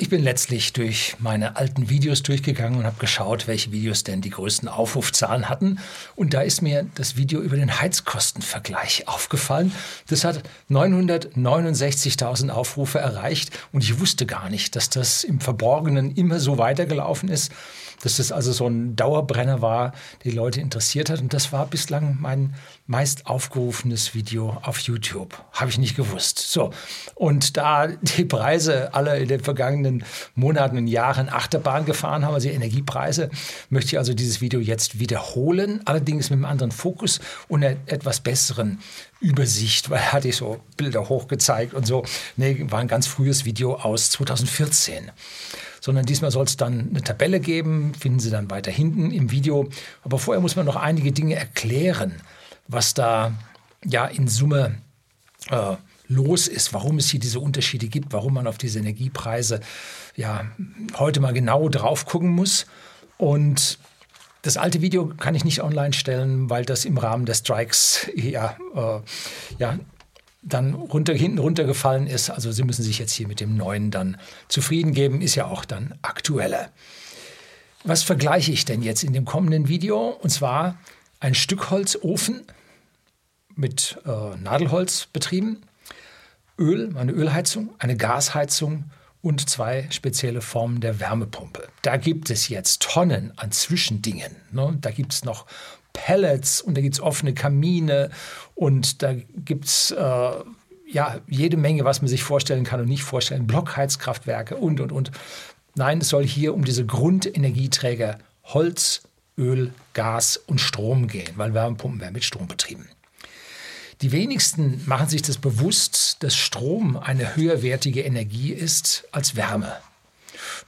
Ich bin letztlich durch meine alten Videos durchgegangen und habe geschaut, welche Videos denn die größten Aufrufzahlen hatten. Und da ist mir das Video über den Heizkostenvergleich aufgefallen. Das hat 969.000 Aufrufe erreicht und ich wusste gar nicht, dass das im Verborgenen immer so weitergelaufen ist, dass das also so ein Dauerbrenner war, die Leute interessiert hat. Und das war bislang mein meist aufgerufenes Video auf YouTube. Habe ich nicht gewusst. So. Und da die Preise alle in den vergangenen Monaten und Jahren Achterbahn gefahren haben, also die Energiepreise, möchte ich also dieses Video jetzt wiederholen, allerdings mit einem anderen Fokus und einer etwas besseren Übersicht, weil hatte ich so Bilder hochgezeigt und so. Nee, war ein ganz frühes Video aus 2014 sondern diesmal soll es dann eine Tabelle geben, finden Sie dann weiter hinten im Video. Aber vorher muss man noch einige Dinge erklären, was da ja in Summe äh, los ist, warum es hier diese Unterschiede gibt, warum man auf diese Energiepreise ja heute mal genau drauf gucken muss. Und das alte Video kann ich nicht online stellen, weil das im Rahmen der Strikes ja, äh, ja dann runter, hinten runtergefallen ist. Also Sie müssen sich jetzt hier mit dem neuen dann zufrieden geben, ist ja auch dann aktueller. Was vergleiche ich denn jetzt in dem kommenden Video? Und zwar ein Stückholzofen mit äh, Nadelholz betrieben Öl, eine Ölheizung, eine Gasheizung und zwei spezielle Formen der Wärmepumpe. Da gibt es jetzt Tonnen an Zwischendingen. Ne? Da gibt es noch Pellets und da gibt es offene Kamine und da gibt es äh, ja, jede Menge, was man sich vorstellen kann und nicht vorstellen. Blockheizkraftwerke und, und, und. Nein, es soll hier um diese Grundenergieträger Holz, Öl, Gas und Strom gehen, weil Wärmepumpen werden mit Strom betrieben. Die wenigsten machen sich das bewusst, dass Strom eine höherwertige Energie ist als Wärme.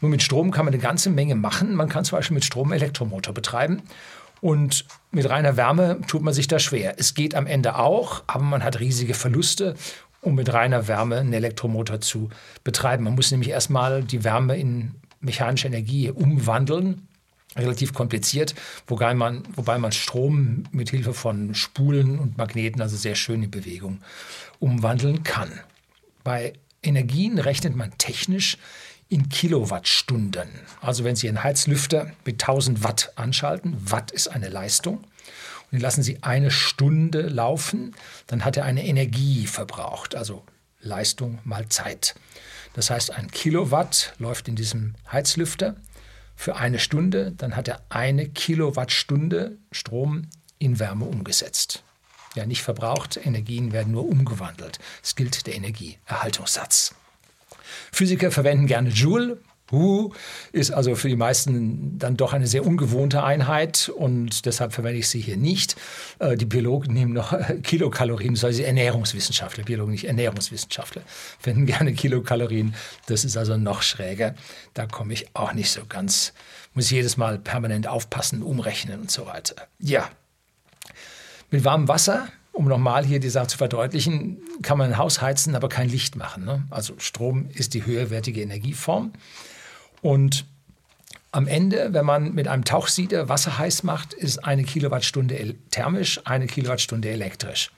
Nur mit Strom kann man eine ganze Menge machen. Man kann zum Beispiel mit Strom Elektromotor betreiben. Und mit reiner Wärme tut man sich da schwer. Es geht am Ende auch, aber man hat riesige Verluste, um mit reiner Wärme einen Elektromotor zu betreiben. Man muss nämlich erstmal die Wärme in mechanische Energie umwandeln relativ kompliziert, wobei man, wobei man Strom mit Hilfe von Spulen und Magneten also sehr schön in Bewegung umwandeln kann. Bei Energien rechnet man technisch in Kilowattstunden. Also wenn Sie einen Heizlüfter mit 1000 Watt anschalten, Watt ist eine Leistung, und den lassen Sie eine Stunde laufen, dann hat er eine Energie verbraucht, also Leistung mal Zeit. Das heißt, ein Kilowatt läuft in diesem Heizlüfter für eine Stunde, dann hat er eine Kilowattstunde Strom in Wärme umgesetzt. Ja, nicht verbraucht, Energien werden nur umgewandelt. Es gilt der Energieerhaltungssatz. Physiker verwenden gerne Joule, Hu ist also für die meisten dann doch eine sehr ungewohnte Einheit und deshalb verwende ich sie hier nicht. Äh, die Biologen nehmen noch Kilokalorien, das heißt Ernährungswissenschaftler, Biologen nicht Ernährungswissenschaftler, verwenden gerne Kilokalorien. Das ist also noch schräger. Da komme ich auch nicht so ganz, muss jedes Mal permanent aufpassen, umrechnen und so weiter. Ja, mit warmem Wasser um nochmal hier die Sache zu verdeutlichen, kann man ein Haus heizen, aber kein Licht machen. Ne? Also Strom ist die höherwertige Energieform. Und am Ende, wenn man mit einem Tauchsieder Wasser heiß macht, ist eine Kilowattstunde thermisch, eine Kilowattstunde elektrisch.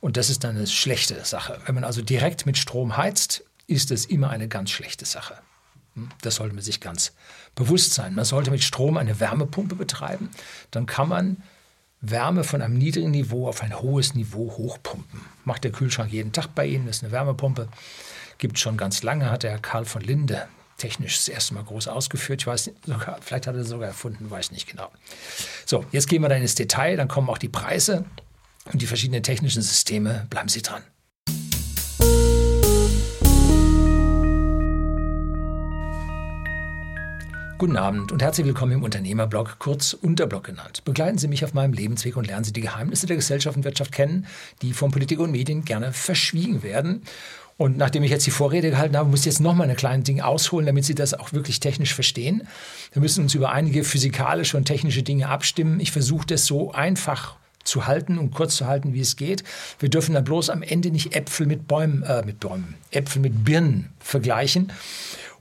Und das ist dann eine schlechte Sache. Wenn man also direkt mit Strom heizt, ist es immer eine ganz schlechte Sache. Hm, das sollte man sich ganz bewusst sein. Man sollte mit Strom eine Wärmepumpe betreiben. Dann kann man Wärme von einem niedrigen Niveau auf ein hohes Niveau hochpumpen. Macht der Kühlschrank jeden Tag bei Ihnen, ist eine Wärmepumpe. Gibt schon ganz lange, hat der Karl von Linde technisch das erste Mal groß ausgeführt. Ich weiß nicht, sogar, vielleicht hat er es sogar erfunden, weiß nicht genau. So, jetzt gehen wir dann ins Detail, dann kommen auch die Preise und die verschiedenen technischen Systeme. Bleiben Sie dran. Guten Abend und herzlich willkommen im Unternehmerblog, kurz Unterblog genannt. Begleiten Sie mich auf meinem Lebensweg und lernen Sie die Geheimnisse der Gesellschaft und Wirtschaft kennen, die von Politik und Medien gerne verschwiegen werden. Und nachdem ich jetzt die Vorrede gehalten habe, muss ich jetzt noch mal eine kleine Ding ausholen, damit Sie das auch wirklich technisch verstehen. Wir müssen uns über einige physikalische und technische Dinge abstimmen. Ich versuche das so einfach zu halten und kurz zu halten, wie es geht. Wir dürfen dann bloß am Ende nicht Äpfel mit Bäumen, äh, mit Bäumen, Äpfel mit Birnen vergleichen.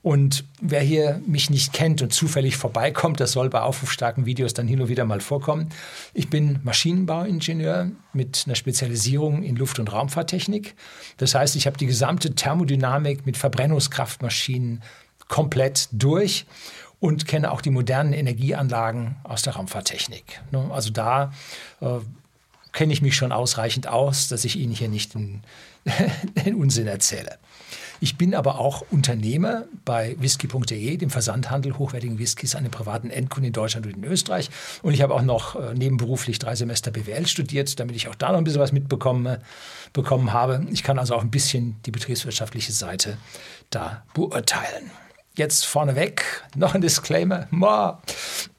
Und wer hier mich nicht kennt und zufällig vorbeikommt, das soll bei aufrufstarken Videos dann hin und wieder mal vorkommen. Ich bin Maschinenbauingenieur mit einer Spezialisierung in Luft- und Raumfahrttechnik. Das heißt, ich habe die gesamte Thermodynamik mit Verbrennungskraftmaschinen komplett durch und kenne auch die modernen Energieanlagen aus der Raumfahrttechnik. Ne? Also da äh, kenne ich mich schon ausreichend aus, dass ich Ihnen hier nicht den, den Unsinn erzähle. Ich bin aber auch Unternehmer bei whisky.de, dem Versandhandel hochwertigen Whiskys an den privaten Endkunden in Deutschland und in Österreich. Und ich habe auch noch äh, nebenberuflich drei Semester BWL studiert, damit ich auch da noch ein bisschen was mitbekommen bekommen habe. Ich kann also auch ein bisschen die betriebswirtschaftliche Seite da beurteilen. Jetzt vorneweg noch ein Disclaimer.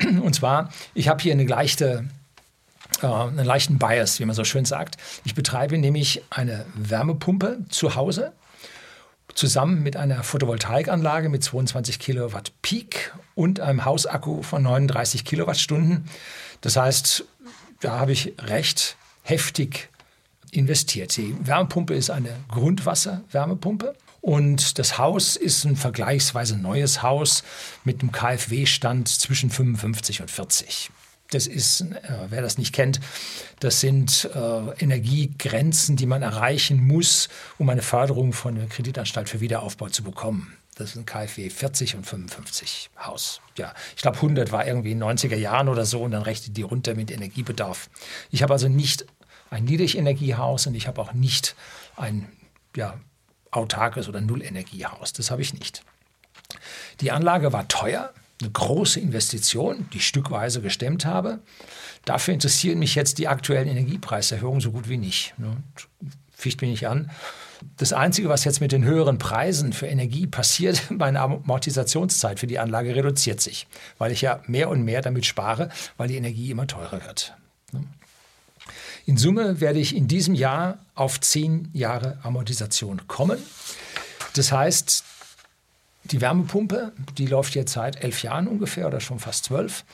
Und zwar, ich habe hier eine leichte äh, einen leichten Bias, wie man so schön sagt. Ich betreibe nämlich eine Wärmepumpe zu Hause zusammen mit einer Photovoltaikanlage mit 22 Kilowatt Peak und einem Hausakku von 39 Kilowattstunden. Das heißt, da habe ich recht heftig investiert. Die Wärmepumpe ist eine Grundwasserwärmepumpe. Und das Haus ist ein vergleichsweise neues Haus mit einem KfW-Stand zwischen 55 und 40. Das ist, äh, wer das nicht kennt, das sind äh, Energiegrenzen, die man erreichen muss, um eine Förderung von der Kreditanstalt für Wiederaufbau zu bekommen. Das sind KfW 40 und 55 Haus. Ja, ich glaube 100 war irgendwie in den 90er Jahren oder so und dann rechnet die runter mit Energiebedarf. Ich habe also nicht ein Niedrigenergiehaus und ich habe auch nicht ein ja, autarkes oder Nullenergiehaus. Das habe ich nicht. Die Anlage war teuer, eine große Investition, die ich stückweise gestemmt habe. Dafür interessieren mich jetzt die aktuellen Energiepreiserhöhungen so gut wie nicht. Ne? Ficht mich nicht an. Das Einzige, was jetzt mit den höheren Preisen für Energie passiert, meine Amortisationszeit für die Anlage reduziert sich, weil ich ja mehr und mehr damit spare, weil die Energie immer teurer wird. Ne? In Summe werde ich in diesem Jahr auf zehn Jahre Amortisation kommen. Das heißt, die Wärmepumpe, die läuft jetzt seit elf Jahren ungefähr oder schon fast zwölf.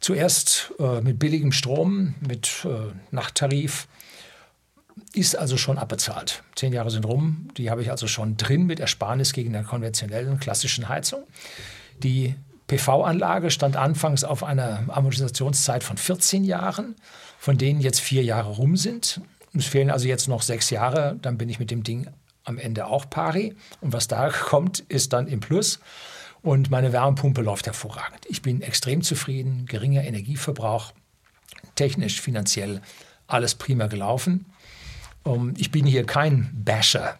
Zuerst äh, mit billigem Strom, mit äh, Nachttarif, ist also schon abbezahlt. Zehn Jahre sind rum, die habe ich also schon drin mit Ersparnis gegen der konventionellen klassischen Heizung. Die PV-Anlage stand anfangs auf einer Amortisationszeit von 14 Jahren, von denen jetzt vier Jahre rum sind. Es fehlen also jetzt noch sechs Jahre, dann bin ich mit dem Ding am Ende auch pari. Und was da kommt, ist dann im Plus. Und meine Wärmepumpe läuft hervorragend. Ich bin extrem zufrieden, geringer Energieverbrauch, technisch, finanziell alles prima gelaufen. Ich bin hier kein Basher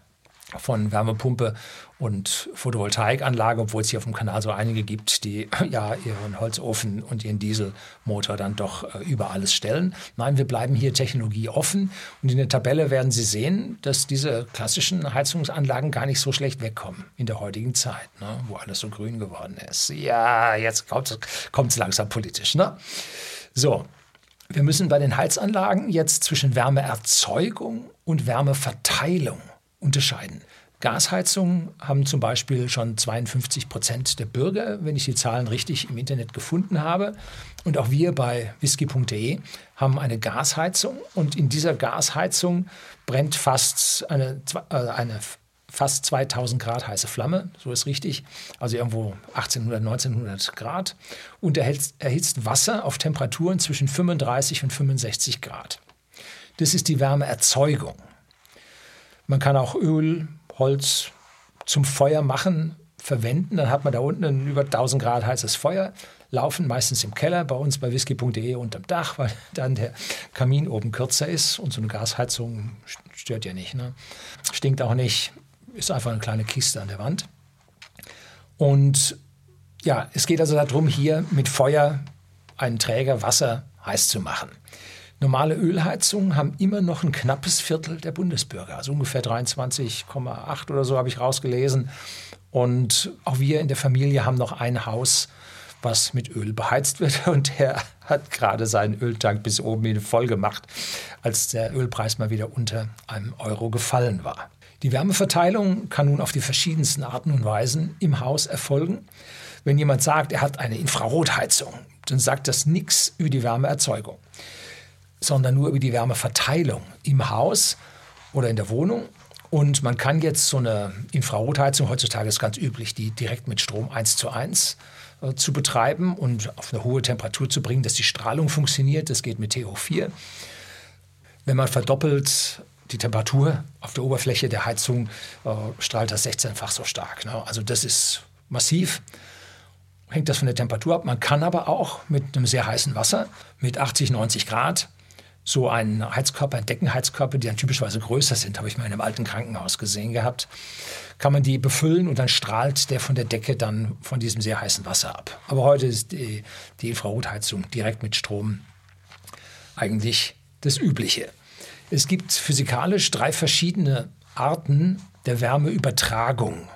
von Wärmepumpe und Photovoltaikanlage, obwohl es hier auf dem Kanal so einige gibt, die ja ihren Holzofen und ihren Dieselmotor dann doch äh, über alles stellen. Nein, wir bleiben hier technologieoffen und in der Tabelle werden Sie sehen, dass diese klassischen Heizungsanlagen gar nicht so schlecht wegkommen in der heutigen Zeit, ne, wo alles so grün geworden ist. Ja, jetzt kommt es langsam politisch. Ne? So, wir müssen bei den Heizanlagen jetzt zwischen Wärmeerzeugung und Wärmeverteilung unterscheiden. Gasheizungen haben zum Beispiel schon 52 Prozent der Bürger, wenn ich die Zahlen richtig im Internet gefunden habe. Und auch wir bei whisky.de haben eine Gasheizung. Und in dieser Gasheizung brennt fast eine, äh, eine fast 2000 Grad heiße Flamme, so ist richtig, also irgendwo 1800, 1900 Grad und erhitzt, erhitzt Wasser auf Temperaturen zwischen 35 und 65 Grad. Das ist die Wärmeerzeugung. Man kann auch Öl, Holz zum Feuer machen verwenden. Dann hat man da unten ein über 1000 Grad heißes Feuer laufen, meistens im Keller, bei uns bei whisky.de unterm Dach, weil dann der Kamin oben kürzer ist und so eine Gasheizung stört ja nicht. Ne? Stinkt auch nicht, ist einfach eine kleine Kiste an der Wand. Und ja, es geht also darum, hier mit Feuer einen Träger Wasser heiß zu machen. Normale Ölheizungen haben immer noch ein knappes Viertel der Bundesbürger, also ungefähr 23,8 oder so habe ich rausgelesen. Und auch wir in der Familie haben noch ein Haus, was mit Öl beheizt wird. Und der hat gerade seinen Öltank bis oben voll gemacht, als der Ölpreis mal wieder unter einem Euro gefallen war. Die Wärmeverteilung kann nun auf die verschiedensten Arten und Weisen im Haus erfolgen. Wenn jemand sagt, er hat eine Infrarotheizung, dann sagt das nichts über die Wärmeerzeugung sondern nur über die Wärmeverteilung im Haus oder in der Wohnung. Und man kann jetzt so eine Infrarotheizung, heutzutage ist ganz üblich, die direkt mit Strom 1 zu 1 äh, zu betreiben und auf eine hohe Temperatur zu bringen, dass die Strahlung funktioniert. Das geht mit TO4. Wenn man verdoppelt die Temperatur auf der Oberfläche der Heizung, äh, strahlt das 16-fach so stark. Ne? Also das ist massiv. Hängt das von der Temperatur ab. Man kann aber auch mit einem sehr heißen Wasser, mit 80, 90 Grad, so einen Heizkörper, einen Deckenheizkörper, die dann typischerweise größer sind, habe ich mal in einem alten Krankenhaus gesehen gehabt, kann man die befüllen und dann strahlt der von der Decke dann von diesem sehr heißen Wasser ab. Aber heute ist die, die Infrarotheizung direkt mit Strom eigentlich das Übliche. Es gibt physikalisch drei verschiedene Arten der Wärmeübertragung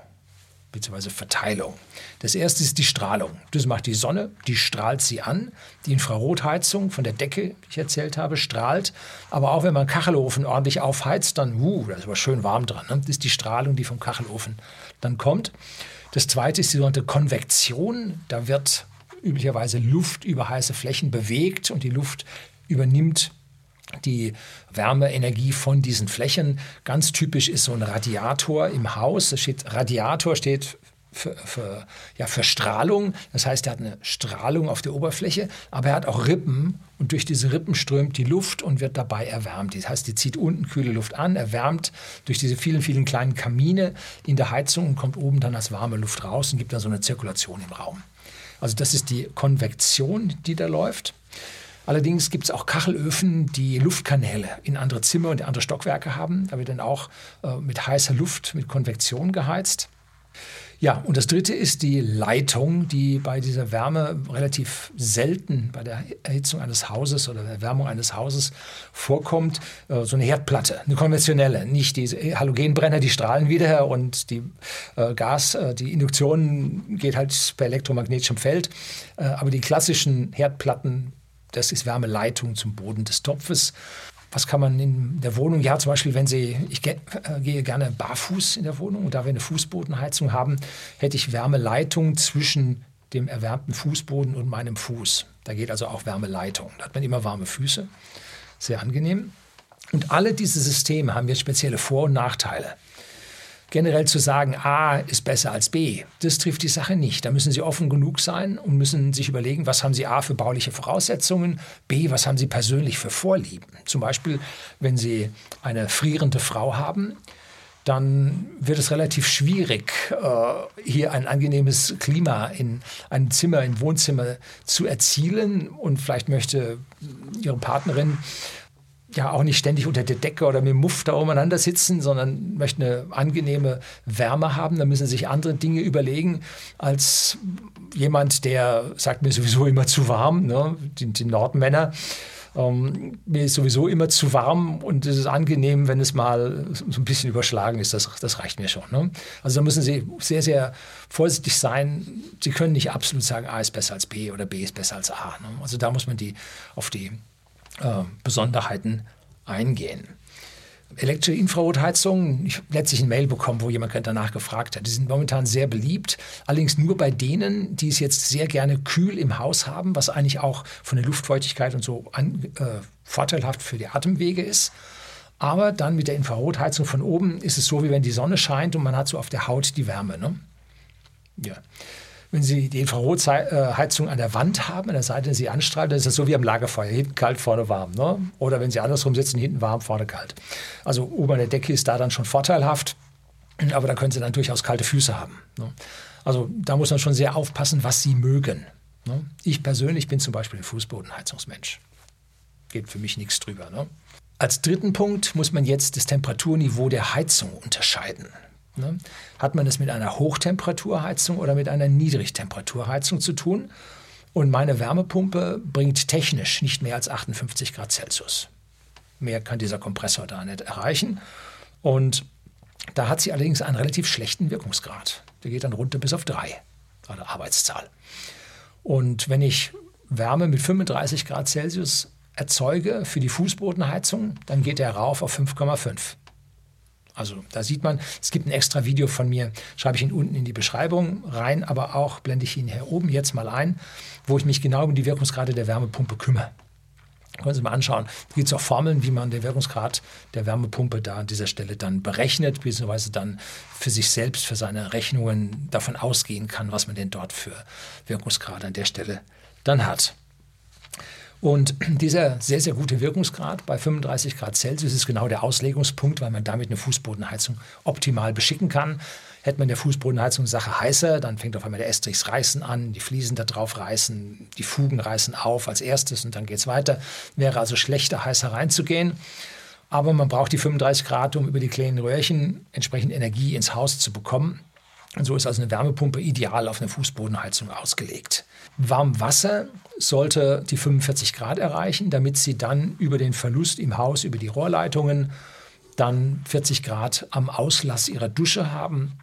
bzw. Verteilung. Das erste ist die Strahlung. Das macht die Sonne, die strahlt sie an. Die Infrarotheizung von der Decke, die ich erzählt habe, strahlt. Aber auch wenn man Kachelofen ordentlich aufheizt, dann, uh, da ist aber schön warm dran. Ne? Das ist die Strahlung, die vom Kachelofen dann kommt. Das zweite ist die sogenannte Konvektion. Da wird üblicherweise Luft über heiße Flächen bewegt und die Luft übernimmt die Wärmeenergie von diesen Flächen. Ganz typisch ist so ein Radiator im Haus. Das steht, Radiator steht für, für, ja, für Strahlung. Das heißt, er hat eine Strahlung auf der Oberfläche, aber er hat auch Rippen und durch diese Rippen strömt die Luft und wird dabei erwärmt. Das heißt, die zieht unten kühle Luft an, erwärmt durch diese vielen, vielen kleinen Kamine in der Heizung und kommt oben dann als warme Luft raus und gibt dann so eine Zirkulation im Raum. Also das ist die Konvektion, die da läuft. Allerdings gibt es auch Kachelöfen, die Luftkanäle in andere Zimmer und andere Stockwerke haben. Da wird dann auch äh, mit heißer Luft, mit Konvektion geheizt. Ja, und das dritte ist die Leitung, die bei dieser Wärme relativ selten bei der Erhitzung eines Hauses oder der Erwärmung eines Hauses vorkommt. Äh, so eine Herdplatte, eine konventionelle, nicht diese Halogenbrenner, die strahlen wieder und die äh, Gas, äh, die Induktion geht halt per elektromagnetischem Feld. Aber die klassischen Herdplatten, das ist Wärmeleitung zum Boden des Topfes. Was kann man in der Wohnung? Ja, zum Beispiel, wenn Sie, ich ge äh, gehe gerne barfuß in der Wohnung und da wir eine Fußbodenheizung haben, hätte ich Wärmeleitung zwischen dem erwärmten Fußboden und meinem Fuß. Da geht also auch Wärmeleitung. Da hat man immer warme Füße. Sehr angenehm. Und alle diese Systeme haben jetzt spezielle Vor- und Nachteile generell zu sagen, A ist besser als B, das trifft die Sache nicht. Da müssen Sie offen genug sein und müssen sich überlegen, was haben Sie A für bauliche Voraussetzungen, B, was haben Sie persönlich für Vorlieben. Zum Beispiel, wenn Sie eine frierende Frau haben, dann wird es relativ schwierig, äh, hier ein angenehmes Klima in einem Zimmer, im Wohnzimmer zu erzielen. Und vielleicht möchte Ihre Partnerin ja auch nicht ständig unter der Decke oder mit dem Muff da umeinander sitzen, sondern möchten eine angenehme Wärme haben. Da müssen sie sich andere Dinge überlegen als jemand, der sagt mir sowieso immer zu warm, ne? die, die Nordmänner. Ähm, mir ist sowieso immer zu warm und es ist angenehm, wenn es mal so ein bisschen überschlagen ist. Das, das reicht mir schon. Ne? Also da müssen Sie sehr, sehr vorsichtig sein. Sie können nicht absolut sagen, A ist besser als B oder B ist besser als A. Ne? Also da muss man die auf die äh, Besonderheiten eingehen. Elektrische Infrarotheizungen, ich habe letztlich eine Mail bekommen, wo jemand danach gefragt hat. Die sind momentan sehr beliebt, allerdings nur bei denen, die es jetzt sehr gerne kühl im Haus haben, was eigentlich auch von der Luftfeuchtigkeit und so an, äh, vorteilhaft für die Atemwege ist. Aber dann mit der Infrarotheizung von oben ist es so, wie wenn die Sonne scheint und man hat so auf der Haut die Wärme. Ne? Ja. Wenn Sie die Infrarotheizung an der Wand haben, an der Seite, die Sie anstrahlen, dann ist das so wie am Lagerfeuer. Hinten kalt, vorne warm. Ne? Oder wenn Sie andersrum sitzen, hinten warm, vorne kalt. Also oben an der Decke ist da dann schon vorteilhaft, aber da können Sie dann durchaus kalte Füße haben. Ne? Also da muss man schon sehr aufpassen, was Sie mögen. Ne? Ich persönlich bin zum Beispiel ein Fußbodenheizungsmensch. Geht für mich nichts drüber. Ne? Als dritten Punkt muss man jetzt das Temperaturniveau der Heizung unterscheiden. Ne? Hat man es mit einer Hochtemperaturheizung oder mit einer Niedrigtemperaturheizung zu tun? Und meine Wärmepumpe bringt technisch nicht mehr als 58 Grad Celsius. Mehr kann dieser Kompressor da nicht erreichen. Und da hat sie allerdings einen relativ schlechten Wirkungsgrad. Der geht dann runter bis auf 3, also Arbeitszahl. Und wenn ich Wärme mit 35 Grad Celsius erzeuge für die Fußbodenheizung, dann geht der rauf auf 5,5. Also da sieht man, es gibt ein extra Video von mir, schreibe ich ihn unten in die Beschreibung rein, aber auch blende ich ihn hier oben jetzt mal ein, wo ich mich genau um die Wirkungsgrade der Wärmepumpe kümmere. Können Sie mal anschauen. Da gibt es auch Formeln, wie man den Wirkungsgrad der Wärmepumpe da an dieser Stelle dann berechnet, beziehungsweise dann für sich selbst, für seine Rechnungen davon ausgehen kann, was man denn dort für Wirkungsgrade an der Stelle dann hat. Und dieser sehr, sehr gute Wirkungsgrad bei 35 Grad Celsius ist genau der Auslegungspunkt, weil man damit eine Fußbodenheizung optimal beschicken kann. Hätte man der Fußbodenheizung Sache heißer, dann fängt auf einmal der Estrichs reißen an, die Fliesen da drauf reißen, die Fugen reißen auf als erstes und dann geht es weiter. Wäre also schlechter, heißer reinzugehen. Aber man braucht die 35 Grad, um über die kleinen Röhrchen entsprechend Energie ins Haus zu bekommen. Und so ist also eine Wärmepumpe ideal auf eine Fußbodenheizung ausgelegt. Warmwasser sollte die 45 Grad erreichen, damit Sie dann über den Verlust im Haus, über die Rohrleitungen, dann 40 Grad am Auslass Ihrer Dusche haben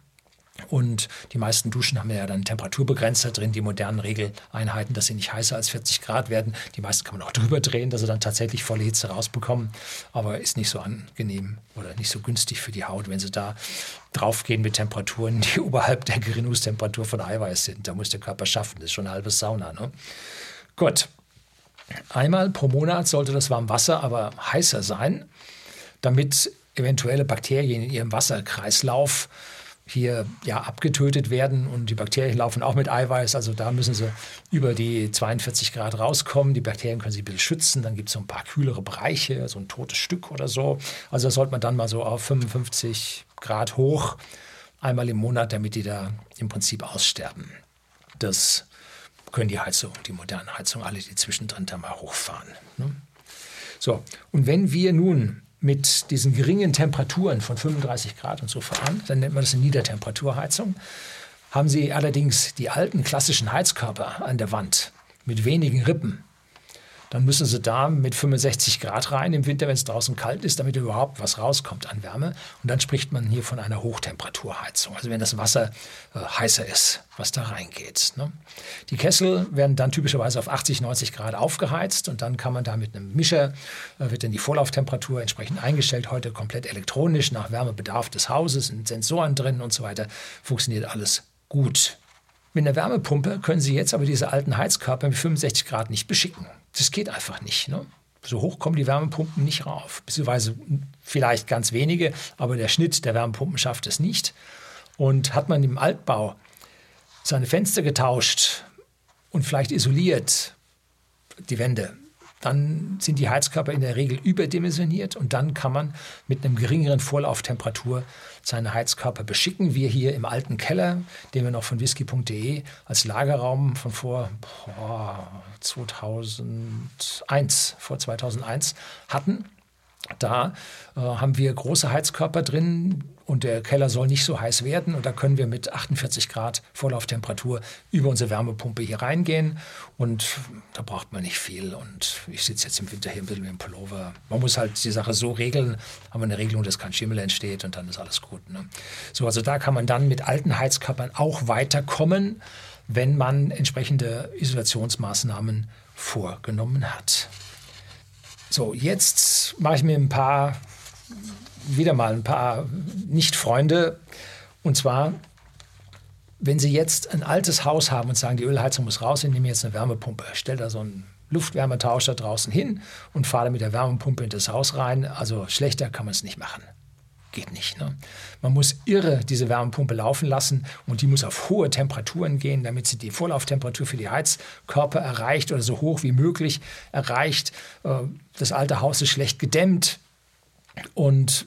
und die meisten Duschen haben ja dann Temperaturbegrenzer drin, die modernen Regeleinheiten, dass sie nicht heißer als 40 Grad werden. Die meisten kann man auch drüber drehen, dass sie dann tatsächlich volle Hitze rausbekommen. Aber ist nicht so angenehm oder nicht so günstig für die Haut, wenn sie da draufgehen mit Temperaturen, die oberhalb der Genussstemperatur von Eiweiß sind. Da muss der Körper schaffen. Das ist schon eine halbe Sauna. Ne? Gut. Einmal pro Monat sollte das Warmwasser aber heißer sein, damit eventuelle Bakterien in ihrem Wasserkreislauf hier ja, abgetötet werden und die Bakterien laufen auch mit Eiweiß. Also da müssen sie über die 42 Grad rauskommen. Die Bakterien können sie ein bisschen schützen. Dann gibt es so ein paar kühlere Bereiche, so ein totes Stück oder so. Also da sollte man dann mal so auf 55 Grad hoch, einmal im Monat, damit die da im Prinzip aussterben. Das können die Heizung, die modernen Heizungen, alle, die zwischendrin da mal hochfahren. Ne? So, und wenn wir nun mit diesen geringen Temperaturen von 35 Grad und so fahren, dann nennt man das eine Niedertemperaturheizung. Haben Sie allerdings die alten klassischen Heizkörper an der Wand mit wenigen Rippen, dann müssen sie da mit 65 Grad rein im Winter, wenn es draußen kalt ist, damit überhaupt was rauskommt an Wärme. Und dann spricht man hier von einer Hochtemperaturheizung, also wenn das Wasser äh, heißer ist, was da reingeht. Ne? Die Kessel werden dann typischerweise auf 80, 90 Grad aufgeheizt und dann kann man da mit einem Mischer, äh, wird dann die Vorlauftemperatur entsprechend eingestellt, heute komplett elektronisch nach Wärmebedarf des Hauses, sind Sensoren drin und so weiter, funktioniert alles gut. Mit einer Wärmepumpe können Sie jetzt aber diese alten Heizkörper mit 65 Grad nicht beschicken. Das geht einfach nicht. Ne? So hoch kommen die Wärmepumpen nicht rauf. Beziehungsweise vielleicht ganz wenige, aber der Schnitt der Wärmepumpen schafft es nicht. Und hat man im Altbau seine Fenster getauscht und vielleicht isoliert die Wände, dann sind die Heizkörper in der Regel überdimensioniert und dann kann man mit einem geringeren Vorlauftemperatur seine Heizkörper beschicken. Wir hier im alten Keller, den wir noch von whisky.de als Lagerraum von vor boah, 2001, vor 2001 hatten. Da äh, haben wir große Heizkörper drin, und der Keller soll nicht so heiß werden. Und da können wir mit 48 Grad Vorlauftemperatur über unsere Wärmepumpe hier reingehen. Und da braucht man nicht viel. Und ich sitze jetzt im Winter hier ein bisschen mit dem Pullover. Man muss halt die Sache so regeln, haben wir eine Regelung, dass kein Schimmel entsteht und dann ist alles gut. Ne? So, also da kann man dann mit alten Heizkörpern auch weiterkommen, wenn man entsprechende Isolationsmaßnahmen vorgenommen hat. So, jetzt mache ich mir ein paar wieder mal ein paar Nicht-Freunde. Und zwar, wenn Sie jetzt ein altes Haus haben und sagen, die Ölheizung muss raus, ich nehme jetzt eine Wärmepumpe, stell da so einen Luftwärmetauscher draußen hin und fahre mit der Wärmepumpe in das Haus rein. Also schlechter kann man es nicht machen. Geht nicht. Ne? Man muss irre diese Wärmepumpe laufen lassen und die muss auf hohe Temperaturen gehen, damit sie die Vorlauftemperatur für die Heizkörper erreicht oder so hoch wie möglich erreicht. Äh, das alte Haus ist schlecht gedämmt und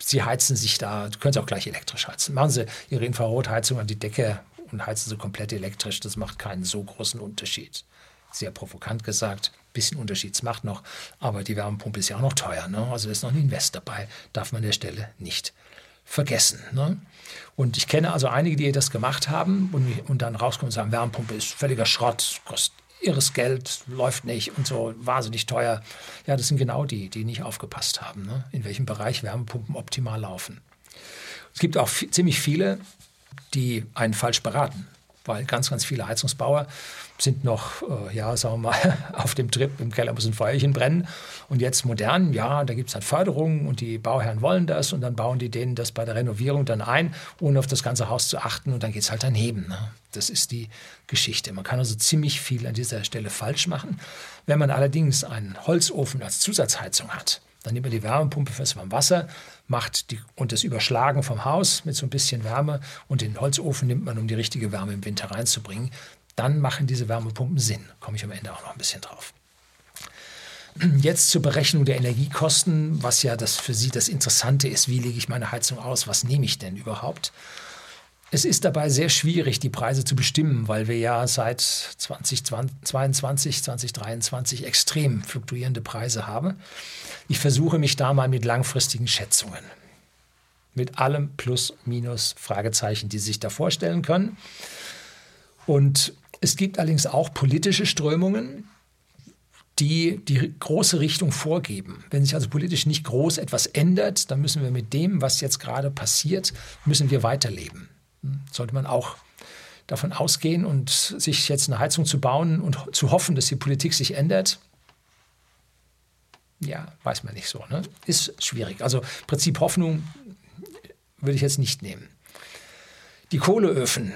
Sie heizen sich da, können Sie auch gleich elektrisch heizen. Machen Sie Ihre Infrarotheizung an die Decke und heizen Sie komplett elektrisch. Das macht keinen so großen Unterschied. Sehr provokant gesagt, bisschen Unterschied macht noch, aber die Wärmepumpe ist ja auch noch teuer. Ne? Also ist noch ein Invest dabei, darf man an der Stelle nicht vergessen. Ne? Und ich kenne also einige, die das gemacht haben und, und dann rauskommen und sagen, Wärmepumpe ist völliger Schrott, kostet irres Geld, läuft nicht und so wahnsinnig teuer. Ja, das sind genau die, die nicht aufgepasst haben, ne? in welchem Bereich Wärmepumpen optimal laufen. Es gibt auch ziemlich viele, die einen falsch beraten weil ganz, ganz viele Heizungsbauer sind noch, äh, ja, sagen wir mal, auf dem Trip, im Keller muss ein Feuerchen brennen. Und jetzt modern, ja, da gibt es dann Förderungen und die Bauherren wollen das und dann bauen die denen das bei der Renovierung dann ein, ohne auf das ganze Haus zu achten und dann geht es halt daneben. Ne? Das ist die Geschichte. Man kann also ziemlich viel an dieser Stelle falsch machen. Wenn man allerdings einen Holzofen als Zusatzheizung hat, dann nimmt man die Wärmepumpe fürs Wasser, macht die, und das Überschlagen vom Haus mit so ein bisschen Wärme und den Holzofen nimmt man, um die richtige Wärme im Winter reinzubringen. Dann machen diese Wärmepumpen Sinn. Komme ich am Ende auch noch ein bisschen drauf. Jetzt zur Berechnung der Energiekosten, was ja das für Sie das Interessante ist. Wie lege ich meine Heizung aus? Was nehme ich denn überhaupt? Es ist dabei sehr schwierig, die Preise zu bestimmen, weil wir ja seit 2022, 2023 extrem fluktuierende Preise haben. Ich versuche mich da mal mit langfristigen Schätzungen. Mit allem Plus, Minus, Fragezeichen, die Sie sich da vorstellen können. Und es gibt allerdings auch politische Strömungen, die die große Richtung vorgeben. Wenn sich also politisch nicht groß etwas ändert, dann müssen wir mit dem, was jetzt gerade passiert, müssen wir weiterleben. Sollte man auch davon ausgehen und sich jetzt eine Heizung zu bauen und zu hoffen, dass die Politik sich ändert, ja, weiß man nicht so. Ne? Ist schwierig. Also Prinzip Hoffnung würde ich jetzt nicht nehmen. Die Kohleöfen,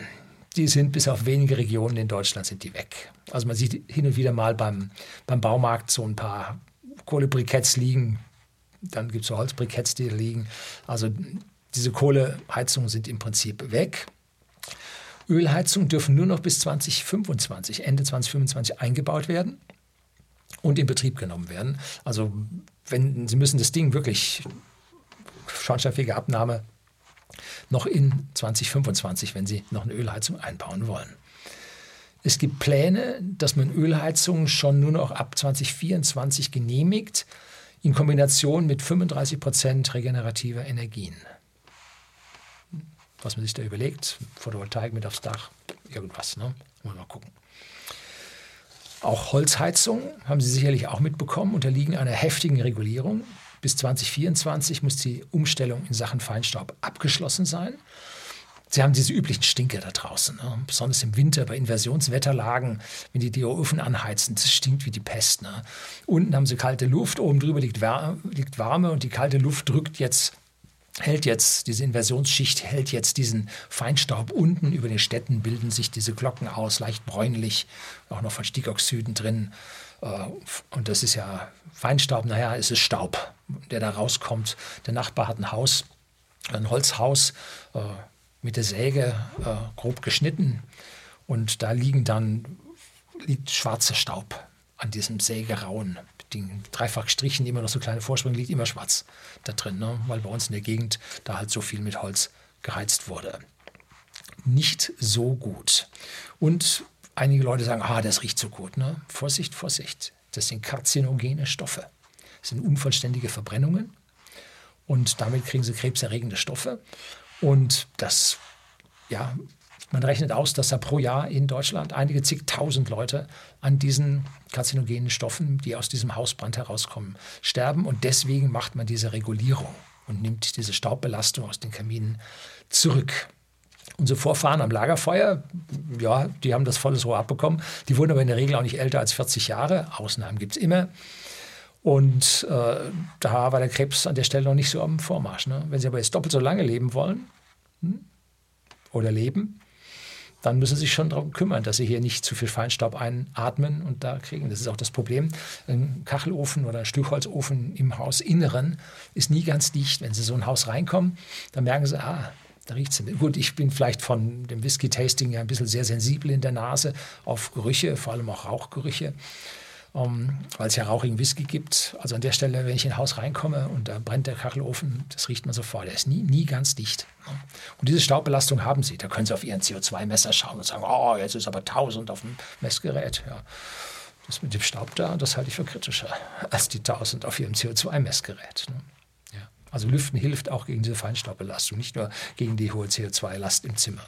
die sind bis auf wenige Regionen in Deutschland sind die weg. Also man sieht hin und wieder mal beim, beim Baumarkt so ein paar Kohlebriketts liegen. Dann gibt es so Holzbriketts, die da liegen. Also diese Kohleheizungen sind im Prinzip weg. Ölheizungen dürfen nur noch bis 2025, Ende 2025 eingebaut werden und in Betrieb genommen werden. Also wenn Sie müssen das Ding wirklich schornsteinfähige Abnahme noch in 2025, wenn Sie noch eine Ölheizung einbauen wollen. Es gibt Pläne, dass man Ölheizungen schon nur noch ab 2024 genehmigt, in Kombination mit 35 Prozent regenerativer Energien was man sich da überlegt. Photovoltaik mit aufs Dach, irgendwas. Ne? Mal gucken. Auch Holzheizungen haben Sie sicherlich auch mitbekommen, unterliegen einer heftigen Regulierung. Bis 2024 muss die Umstellung in Sachen Feinstaub abgeschlossen sein. Sie haben diese üblichen Stinker da draußen, ne? besonders im Winter bei Inversionswetterlagen, wenn die die anheizen, das stinkt wie die Pest. Ne? Unten haben sie kalte Luft, oben drüber liegt, liegt Warme und die kalte Luft drückt jetzt hält jetzt, diese Inversionsschicht hält jetzt diesen Feinstaub unten über den Städten, bilden sich diese Glocken aus, leicht bräunlich, auch noch von Stickoxiden drin. Äh, und das ist ja Feinstaub, naja, es ist Staub, der da rauskommt. Der Nachbar hat ein Haus, ein Holzhaus äh, mit der Säge äh, grob geschnitten und da liegen dann liegt schwarzer Staub an diesem Sägerauen dreifach Strichen immer noch so kleine Vorsprünge liegt, immer schwarz da drin, ne? weil bei uns in der Gegend da halt so viel mit Holz geheizt wurde. Nicht so gut. Und einige Leute sagen, ah, das riecht so gut. Ne? Vorsicht, Vorsicht. Das sind karzinogene Stoffe. Das sind unvollständige Verbrennungen und damit kriegen sie krebserregende Stoffe. Und das ja, man rechnet aus, dass da pro Jahr in Deutschland einige zigtausend Leute an diesen karzinogenen Stoffen, die aus diesem Hausbrand herauskommen, sterben. Und deswegen macht man diese Regulierung und nimmt diese Staubbelastung aus den Kaminen zurück. Unsere Vorfahren am Lagerfeuer, ja, die haben das volles Rohr abbekommen. Die wurden aber in der Regel auch nicht älter als 40 Jahre. Ausnahmen gibt es immer. Und äh, da war der Krebs an der Stelle noch nicht so am Vormarsch. Ne? Wenn Sie aber jetzt doppelt so lange leben wollen hm, oder leben, dann müssen sie sich schon darum kümmern, dass sie hier nicht zu viel Feinstaub einatmen und da kriegen. Das ist auch das Problem. Ein Kachelofen oder ein Stückholzofen im Hausinneren ist nie ganz dicht. Wenn sie so ein Haus reinkommen, dann merken sie, ah, da riecht es. Gut, ich bin vielleicht von dem Whisky-Tasting ja ein bisschen sehr sensibel in der Nase auf Gerüche, vor allem auch Rauchgerüche ähm, weil es ja rauchigen Whisky gibt. Also an der Stelle, wenn ich in ein Haus reinkomme und da brennt der Kachelofen, das riecht man sofort. Der ist nie, nie ganz dicht. Und diese Staubbelastung haben sie. Da können sie auf ihren CO2-Messer schauen und sagen, oh, jetzt ist aber 1000 auf dem Messgerät. Ja. Das mit dem Staub da, das halte ich für kritischer als die 1000 auf ihrem CO2-Messgerät. Ne? Ja. Also Lüften hilft auch gegen diese Feinstaubbelastung, nicht nur gegen die hohe CO2-Last im Zimmer.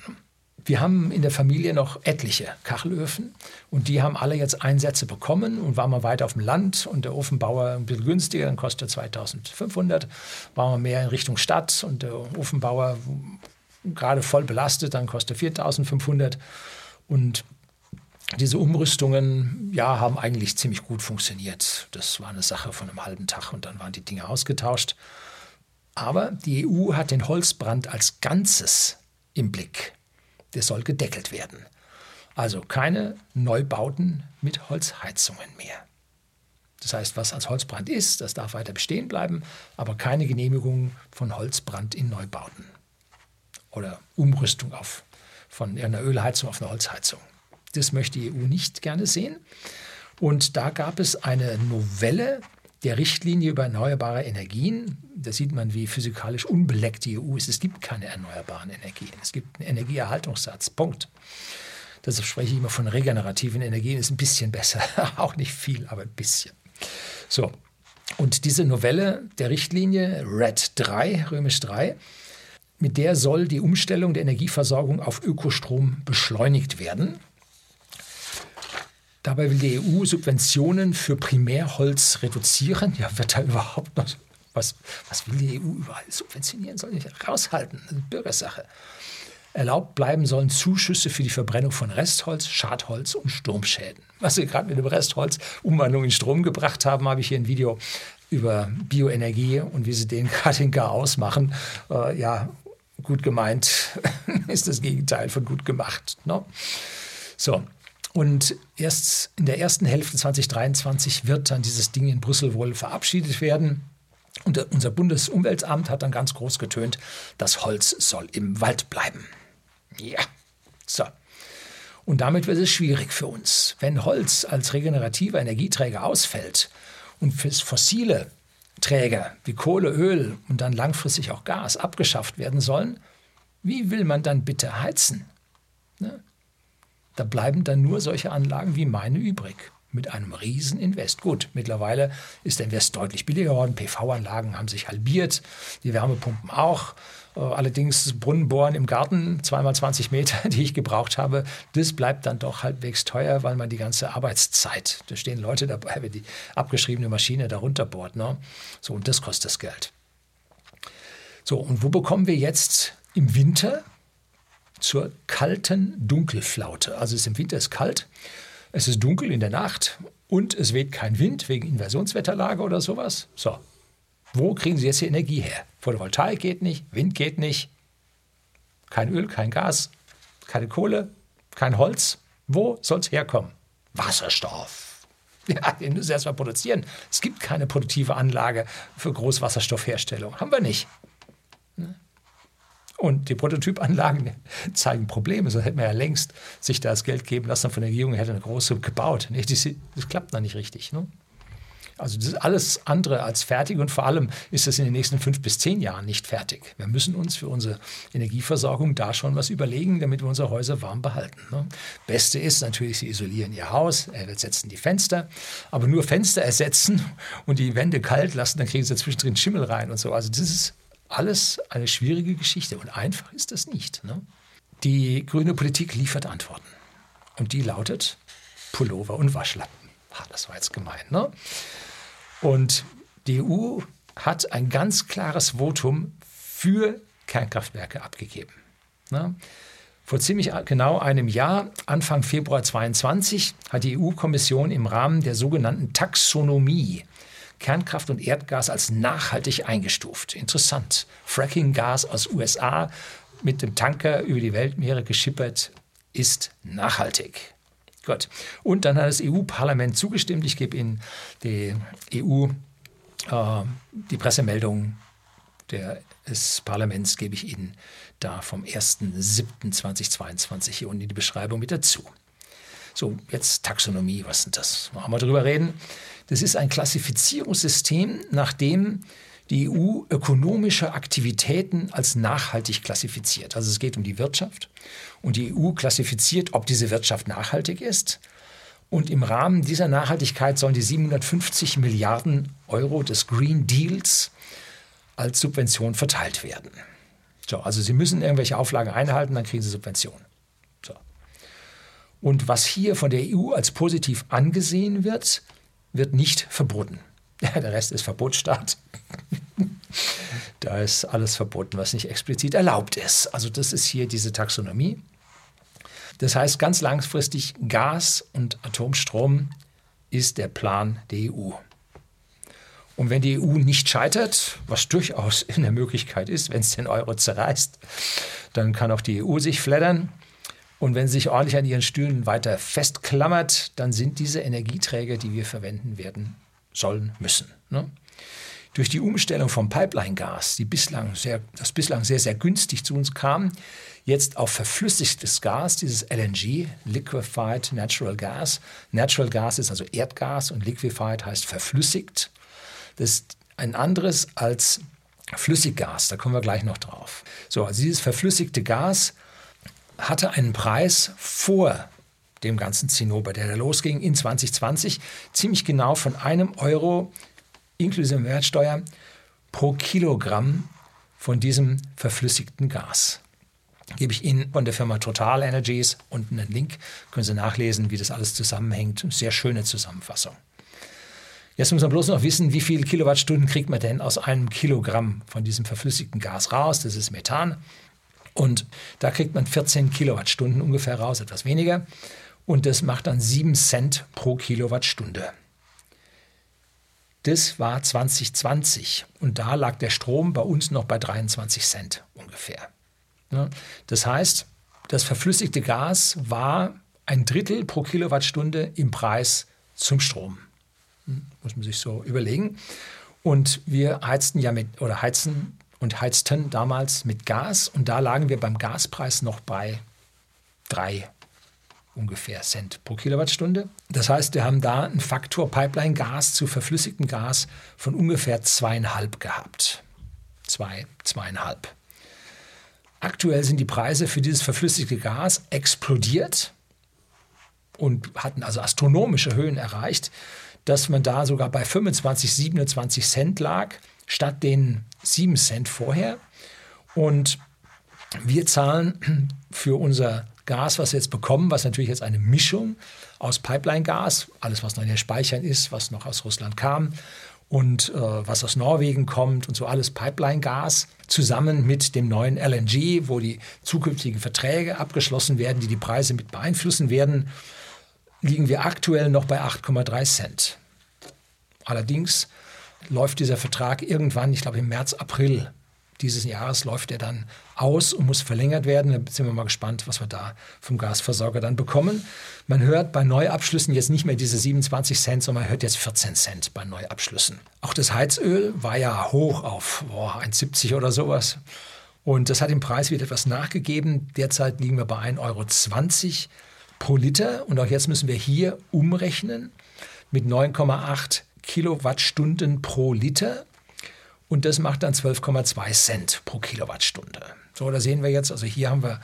Wir haben in der Familie noch etliche Kachelöfen und die haben alle jetzt Einsätze bekommen und waren wir weiter auf dem Land und der Ofenbauer ein bisschen günstiger, dann kostet er 2500. Waren wir mehr in Richtung Stadt und der Ofenbauer gerade voll belastet, dann kostet er 4500 und diese Umrüstungen ja, haben eigentlich ziemlich gut funktioniert. Das war eine Sache von einem halben Tag und dann waren die Dinge ausgetauscht. Aber die EU hat den Holzbrand als Ganzes im Blick der soll gedeckelt werden. Also keine Neubauten mit Holzheizungen mehr. Das heißt, was als Holzbrand ist, das darf weiter bestehen bleiben, aber keine Genehmigung von Holzbrand in Neubauten oder Umrüstung auf, von einer Ölheizung auf eine Holzheizung. Das möchte die EU nicht gerne sehen. Und da gab es eine Novelle der Richtlinie über erneuerbare Energien. Da sieht man, wie physikalisch unbeleckt die EU ist. Es gibt keine erneuerbaren Energien. Es gibt einen Energieerhaltungssatz. Punkt. Deshalb spreche ich immer von regenerativen Energien. Ist ein bisschen besser. Auch nicht viel, aber ein bisschen. So. Und diese Novelle der Richtlinie RED 3, römisch 3, mit der soll die Umstellung der Energieversorgung auf Ökostrom beschleunigt werden. Dabei will die EU Subventionen für Primärholz reduzieren. Ja, wird da überhaupt noch was, was will die EU überall subventionieren? Soll ich raushalten? Das ist Bürgersache. Erlaubt bleiben sollen Zuschüsse für die Verbrennung von Restholz, Schadholz und Sturmschäden. Was wir gerade mit dem Restholz Umwandlung in Strom gebracht haben, habe ich hier ein Video über Bioenergie und wie sie den gerade in Chaos machen. Äh, ja, gut gemeint ist das Gegenteil von gut gemacht. Ne? So, und erst in der ersten Hälfte 2023 wird dann dieses Ding in Brüssel wohl verabschiedet werden. Und unser Bundesumweltamt hat dann ganz groß getönt, das Holz soll im Wald bleiben. Ja, so. Und damit wird es schwierig für uns. Wenn Holz als regenerativer Energieträger ausfällt und für fossile Träger wie Kohle, Öl und dann langfristig auch Gas abgeschafft werden sollen, wie will man dann bitte heizen? Ne? Da bleiben dann nur solche Anlagen wie meine übrig. Mit einem riesen Invest. Gut, mittlerweile ist der Invest deutlich billiger geworden. PV-Anlagen haben sich halbiert, die Wärmepumpen auch. Äh, allerdings Brunnenbohren im Garten, zweimal 20 Meter, die ich gebraucht habe, das bleibt dann doch halbwegs teuer, weil man die ganze Arbeitszeit, da stehen Leute dabei, wenn die abgeschriebene Maschine darunter bohrt. Ne? So, und das kostet das Geld. So, und wo bekommen wir jetzt im Winter zur kalten Dunkelflaute. Also es ist im Winter ist kalt, es ist dunkel in der Nacht und es weht kein Wind wegen Inversionswetterlage oder sowas. So, wo kriegen Sie jetzt die Energie her? Photovoltaik geht nicht, Wind geht nicht, kein Öl, kein Gas, keine Kohle, kein Holz. Wo soll es herkommen? Wasserstoff. Ja, den müssen Sie erstmal produzieren. Es gibt keine produktive Anlage für Großwasserstoffherstellung. Haben wir nicht. Und die Prototypanlagen zeigen Probleme. So hätte man ja längst sich das Geld geben lassen von der Regierung, hätte eine große gebaut. Das, klappt noch nicht richtig. Ne? Also das ist alles andere als fertig und vor allem ist es in den nächsten fünf bis zehn Jahren nicht fertig. Wir müssen uns für unsere Energieversorgung da schon was überlegen, damit wir unsere Häuser warm behalten. Ne? Beste ist natürlich, sie isolieren ihr Haus, ersetzen die Fenster, aber nur Fenster ersetzen und die Wände kalt lassen, dann kriegen sie zwischendrin Schimmel rein und so. Also das ist alles eine schwierige Geschichte und einfach ist das nicht. Ne? Die grüne Politik liefert Antworten und die lautet Pullover und Waschlappen. Ach, das war jetzt gemein. Ne? Und die EU hat ein ganz klares Votum für Kernkraftwerke abgegeben. Ne? Vor ziemlich genau einem Jahr, Anfang Februar 2022, hat die EU-Kommission im Rahmen der sogenannten Taxonomie Kernkraft und Erdgas als nachhaltig eingestuft. Interessant. Fracking-Gas aus USA mit dem Tanker über die Weltmeere geschippert ist nachhaltig. Gut. Und dann hat das EU-Parlament zugestimmt. Ich gebe Ihnen die EU, äh, die Pressemeldung des Parlaments gebe ich Ihnen da vom 1.7.2022 hier unten in die Beschreibung mit dazu. So, jetzt Taxonomie, was sind das? Wollen wir drüber reden? Das ist ein Klassifizierungssystem, nach dem die EU ökonomische Aktivitäten als nachhaltig klassifiziert. Also es geht um die Wirtschaft und die EU klassifiziert, ob diese Wirtschaft nachhaltig ist. Und im Rahmen dieser Nachhaltigkeit sollen die 750 Milliarden Euro des Green Deals als Subvention verteilt werden. So, also Sie müssen irgendwelche Auflagen einhalten, dann kriegen Sie Subventionen. So. Und was hier von der EU als positiv angesehen wird, wird nicht verboten. Der Rest ist Verbotsstaat. da ist alles verboten, was nicht explizit erlaubt ist. Also das ist hier diese Taxonomie. Das heißt, ganz langfristig Gas und Atomstrom ist der Plan der EU. Und wenn die EU nicht scheitert, was durchaus in der Möglichkeit ist, wenn es den Euro zerreißt, dann kann auch die EU sich fleddern. Und wenn sie sich ordentlich an ihren Stühlen weiter festklammert, dann sind diese Energieträger, die wir verwenden werden, sollen, müssen. Ne? Durch die Umstellung vom Pipeline-Gas, bislang das bislang sehr, sehr günstig zu uns kam, jetzt auf verflüssigtes Gas, dieses LNG, Liquefied Natural Gas. Natural Gas ist also Erdgas und Liquefied heißt verflüssigt. Das ist ein anderes als Flüssiggas. Da kommen wir gleich noch drauf. So, also dieses verflüssigte Gas hatte einen Preis vor dem ganzen Zinnober, der da losging in 2020, ziemlich genau von einem Euro inklusive Mehrwertsteuer pro Kilogramm von diesem verflüssigten Gas. Gebe ich Ihnen von der Firma Total Energies unten einen Link, können Sie nachlesen, wie das alles zusammenhängt. Sehr schöne Zusammenfassung. Jetzt muss man bloß noch wissen, wie viele Kilowattstunden kriegt man denn aus einem Kilogramm von diesem verflüssigten Gas raus. Das ist Methan. Und da kriegt man 14 Kilowattstunden ungefähr raus, etwas weniger. Und das macht dann 7 Cent pro Kilowattstunde. Das war 2020 und da lag der Strom bei uns noch bei 23 Cent ungefähr. Das heißt, das verflüssigte Gas war ein Drittel pro Kilowattstunde im Preis zum Strom. Hm, muss man sich so überlegen. Und wir heizten ja mit, oder heizen und heizten damals mit Gas und da lagen wir beim Gaspreis noch bei drei ungefähr Cent pro Kilowattstunde. Das heißt, wir haben da einen Faktor Pipeline-Gas zu verflüssigtem Gas von ungefähr zweieinhalb gehabt. Zwei, zweieinhalb. Aktuell sind die Preise für dieses verflüssigte Gas explodiert und hatten also astronomische Höhen erreicht, dass man da sogar bei 25, 27 Cent lag, statt den 7 Cent vorher. Und wir zahlen für unser Gas, was wir jetzt bekommen, was natürlich jetzt eine Mischung aus Pipeline-Gas, alles was noch in den Speichern ist, was noch aus Russland kam und äh, was aus Norwegen kommt und so alles Pipeline-Gas, zusammen mit dem neuen LNG, wo die zukünftigen Verträge abgeschlossen werden, die die Preise mit beeinflussen werden, liegen wir aktuell noch bei 8,3 Cent. Allerdings läuft dieser Vertrag irgendwann, ich glaube im März, April dieses Jahres läuft er dann aus und muss verlängert werden. Da sind wir mal gespannt, was wir da vom Gasversorger dann bekommen. Man hört bei Neuabschlüssen jetzt nicht mehr diese 27 Cent, sondern man hört jetzt 14 Cent bei Neuabschlüssen. Auch das Heizöl war ja hoch auf boah, 1,70 oder sowas. Und das hat im Preis wieder etwas nachgegeben. Derzeit liegen wir bei 1,20 Euro pro Liter. Und auch jetzt müssen wir hier umrechnen mit 9,8 Kilowattstunden pro Liter. Und das macht dann 12,2 Cent pro Kilowattstunde. So, da sehen wir jetzt, also hier haben wir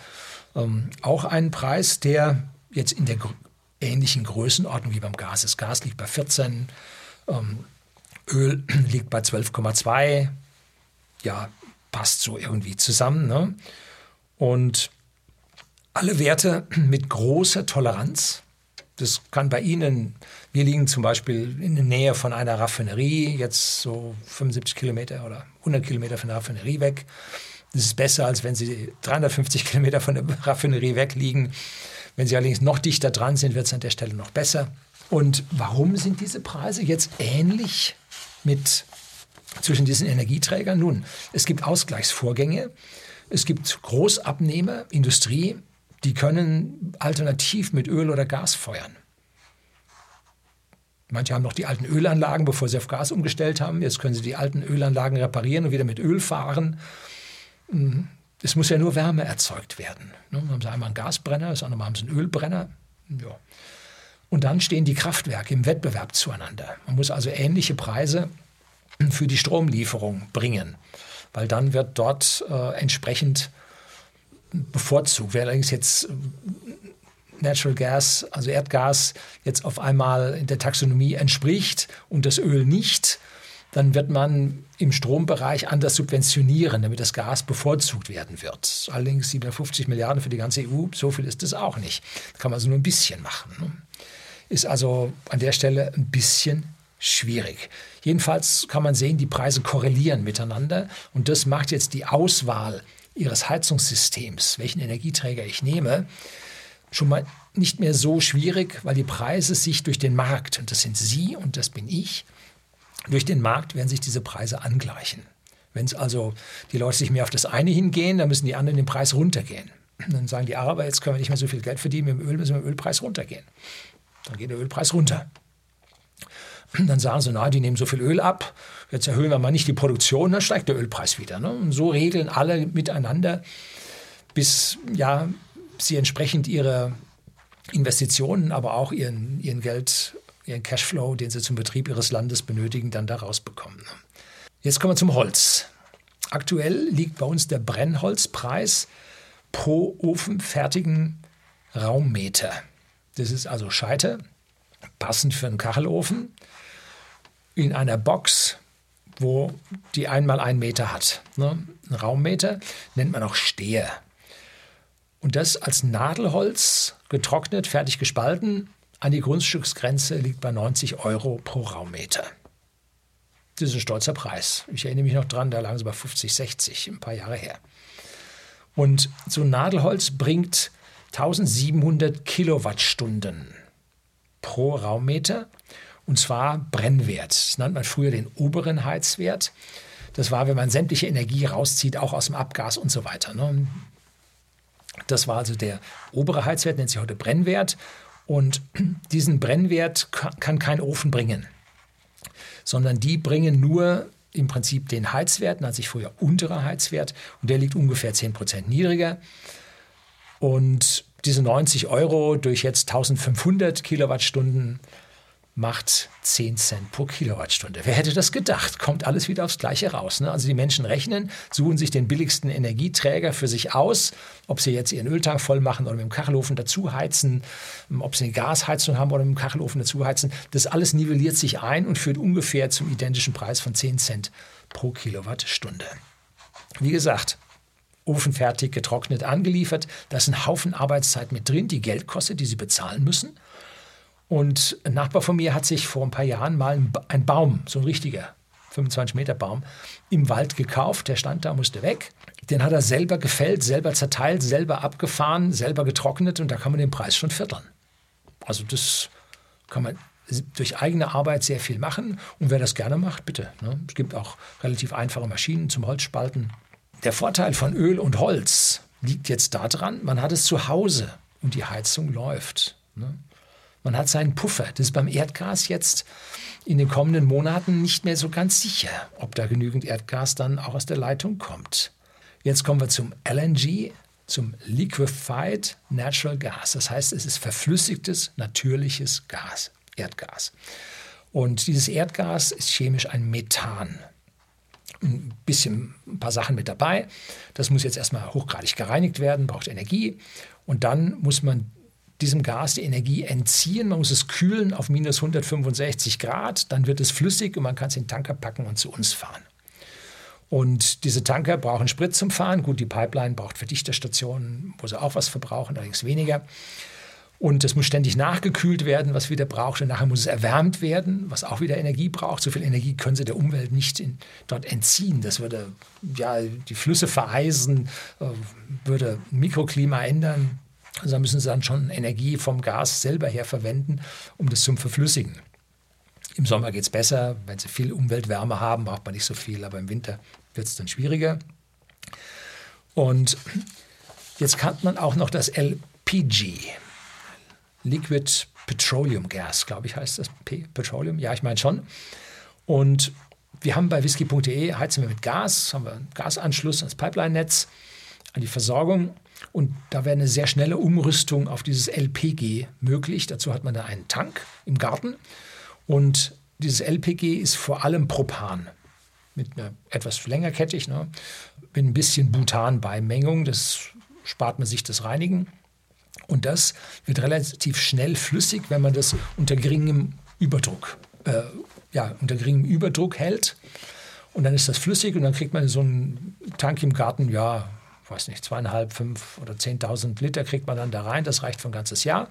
ähm, auch einen Preis, der jetzt in der gr ähnlichen Größenordnung wie beim Gas ist. Gas liegt bei 14, ähm, Öl liegt bei 12,2. Ja, passt so irgendwie zusammen. Ne? Und alle Werte mit großer Toleranz. Das kann bei Ihnen, wir liegen zum Beispiel in der Nähe von einer Raffinerie, jetzt so 75 Kilometer oder 100 Kilometer von der Raffinerie weg. Das ist besser, als wenn Sie 350 Kilometer von der Raffinerie weg liegen. Wenn Sie allerdings noch dichter dran sind, wird es an der Stelle noch besser. Und warum sind diese Preise jetzt ähnlich mit zwischen diesen Energieträgern? Nun, es gibt Ausgleichsvorgänge. Es gibt Großabnehmer, Industrie, die können alternativ mit Öl oder Gas feuern. Manche haben noch die alten Ölanlagen, bevor sie auf Gas umgestellt haben. Jetzt können sie die alten Ölanlagen reparieren und wieder mit Öl fahren. Hm, es muss ja nur Wärme erzeugt werden. Dann haben sie einmal einen Gasbrenner, das andere Mal haben sie einen Ölbrenner. Ja. Und dann stehen die Kraftwerke im Wettbewerb zueinander. Man muss also ähnliche Preise für die Stromlieferung bringen, weil dann wird dort äh, entsprechend bevorzugt. Wer allerdings jetzt äh, Natural Gas, also Erdgas, jetzt auf einmal in der Taxonomie entspricht und das Öl nicht, dann wird man im Strombereich anders subventionieren, damit das Gas bevorzugt werden wird. Allerdings 750 Milliarden für die ganze EU, so viel ist es auch nicht. kann man also nur ein bisschen machen. Ne? Ist also an der Stelle ein bisschen schwierig. Jedenfalls kann man sehen, die Preise korrelieren miteinander und das macht jetzt die Auswahl Ihres Heizungssystems, welchen Energieträger ich nehme, schon mal nicht mehr so schwierig, weil die Preise sich durch den Markt, und das sind Sie und das bin ich, durch den Markt werden sich diese Preise angleichen. Wenn es also die Leute sich mehr auf das eine hingehen, dann müssen die anderen den Preis runtergehen. Dann sagen die Araber, jetzt können wir nicht mehr so viel Geld verdienen, mit dem Öl müssen wir mit dem Ölpreis runtergehen. Dann geht der Ölpreis runter. Dann sagen sie, na, die nehmen so viel Öl ab, jetzt erhöhen wir mal nicht die Produktion, dann steigt der Ölpreis wieder. Ne? Und so regeln alle miteinander, bis ja, sie entsprechend ihre Investitionen, aber auch ihren, ihren Geld, ihren Cashflow, den sie zum Betrieb ihres Landes benötigen, dann da rausbekommen. Jetzt kommen wir zum Holz. Aktuell liegt bei uns der Brennholzpreis pro ofenfertigen Raummeter. Das ist also Scheite, passend für einen Kachelofen, in einer Box, wo die einmal einen Meter hat. Ne? Ein Raummeter nennt man auch Steher. Und das als Nadelholz getrocknet, fertig gespalten, an die Grundstücksgrenze liegt bei 90 Euro pro Raummeter. Das ist ein stolzer Preis. Ich erinnere mich noch dran, da lagen sie bei 50, 60, ein paar Jahre her. Und so ein Nadelholz bringt 1700 Kilowattstunden pro Raummeter und zwar Brennwert. Das nannte man früher den oberen Heizwert. Das war, wenn man sämtliche Energie rauszieht, auch aus dem Abgas und so weiter. Ne? Das war also der obere Heizwert, nennt sich heute Brennwert. Und diesen Brennwert kann kein Ofen bringen, sondern die bringen nur im Prinzip den Heizwert, nennt sich früher unterer Heizwert, und der liegt ungefähr 10 Prozent niedriger. Und diese 90 Euro durch jetzt 1500 Kilowattstunden macht 10 Cent pro Kilowattstunde. Wer hätte das gedacht? Kommt alles wieder aufs Gleiche raus. Ne? Also die Menschen rechnen, suchen sich den billigsten Energieträger für sich aus, ob sie jetzt ihren Öltank voll machen oder mit dem Kachelofen dazu heizen, ob sie eine Gasheizung haben oder mit dem Kachelofen dazu heizen. Das alles nivelliert sich ein und führt ungefähr zum identischen Preis von 10 Cent pro Kilowattstunde. Wie gesagt, Ofen fertig, getrocknet, angeliefert. Da ist ein Haufen Arbeitszeit mit drin, die Geld kostet, die sie bezahlen müssen. Und ein Nachbar von mir hat sich vor ein paar Jahren mal einen Baum, so ein richtiger 25 Meter Baum, im Wald gekauft. Der stand da, musste weg. Den hat er selber gefällt, selber zerteilt, selber abgefahren, selber getrocknet und da kann man den Preis schon vierteln. Also das kann man durch eigene Arbeit sehr viel machen. Und wer das gerne macht, bitte. Ne? Es gibt auch relativ einfache Maschinen zum Holzspalten. Der Vorteil von Öl und Holz liegt jetzt daran, man hat es zu Hause und die Heizung läuft. Ne? Man hat seinen Puffer. Das ist beim Erdgas jetzt in den kommenden Monaten nicht mehr so ganz sicher, ob da genügend Erdgas dann auch aus der Leitung kommt. Jetzt kommen wir zum LNG, zum Liquefied Natural Gas. Das heißt, es ist verflüssigtes, natürliches Gas, Erdgas. Und dieses Erdgas ist chemisch ein Methan. Ein bisschen ein paar Sachen mit dabei. Das muss jetzt erstmal hochgradig gereinigt werden, braucht Energie. Und dann muss man diesem Gas die Energie entziehen. Man muss es kühlen auf minus 165 Grad, dann wird es flüssig und man kann es in den Tanker packen und zu uns fahren. Und diese Tanker brauchen Sprit zum Fahren. Gut, die Pipeline braucht Verdichterstationen, wo sie auch was verbrauchen, allerdings weniger. Und es muss ständig nachgekühlt werden, was wieder braucht. Und nachher muss es erwärmt werden, was auch wieder Energie braucht. So viel Energie können sie der Umwelt nicht in, dort entziehen. Das würde ja, die Flüsse vereisen, äh, würde Mikroklima ändern. Also da müssen sie dann schon Energie vom Gas selber her verwenden, um das zu verflüssigen. Im Sommer geht es besser, wenn sie viel Umweltwärme haben, braucht man nicht so viel, aber im Winter wird es dann schwieriger. Und jetzt kann man auch noch das LPG, Liquid Petroleum Gas, glaube ich, heißt das P Petroleum. Ja, ich meine schon. Und wir haben bei whisky.de heizen wir mit Gas, haben wir einen Gasanschluss ans Pipeline-Netz, an die Versorgung. Und da wäre eine sehr schnelle Umrüstung auf dieses LPG möglich. Dazu hat man da einen Tank im Garten. Und dieses LPG ist vor allem Propan mit einer etwas längerkettig, ne, mit ein bisschen Butan-Beimengung. Das spart man sich das Reinigen. Und das wird relativ schnell flüssig, wenn man das unter geringem Überdruck, äh, ja, unter geringem Überdruck hält. Und dann ist das flüssig und dann kriegt man so einen Tank im Garten, ja, weiß nicht, zweieinhalb, fünf oder zehntausend Liter kriegt man dann da rein. Das reicht für ein ganzes Jahr.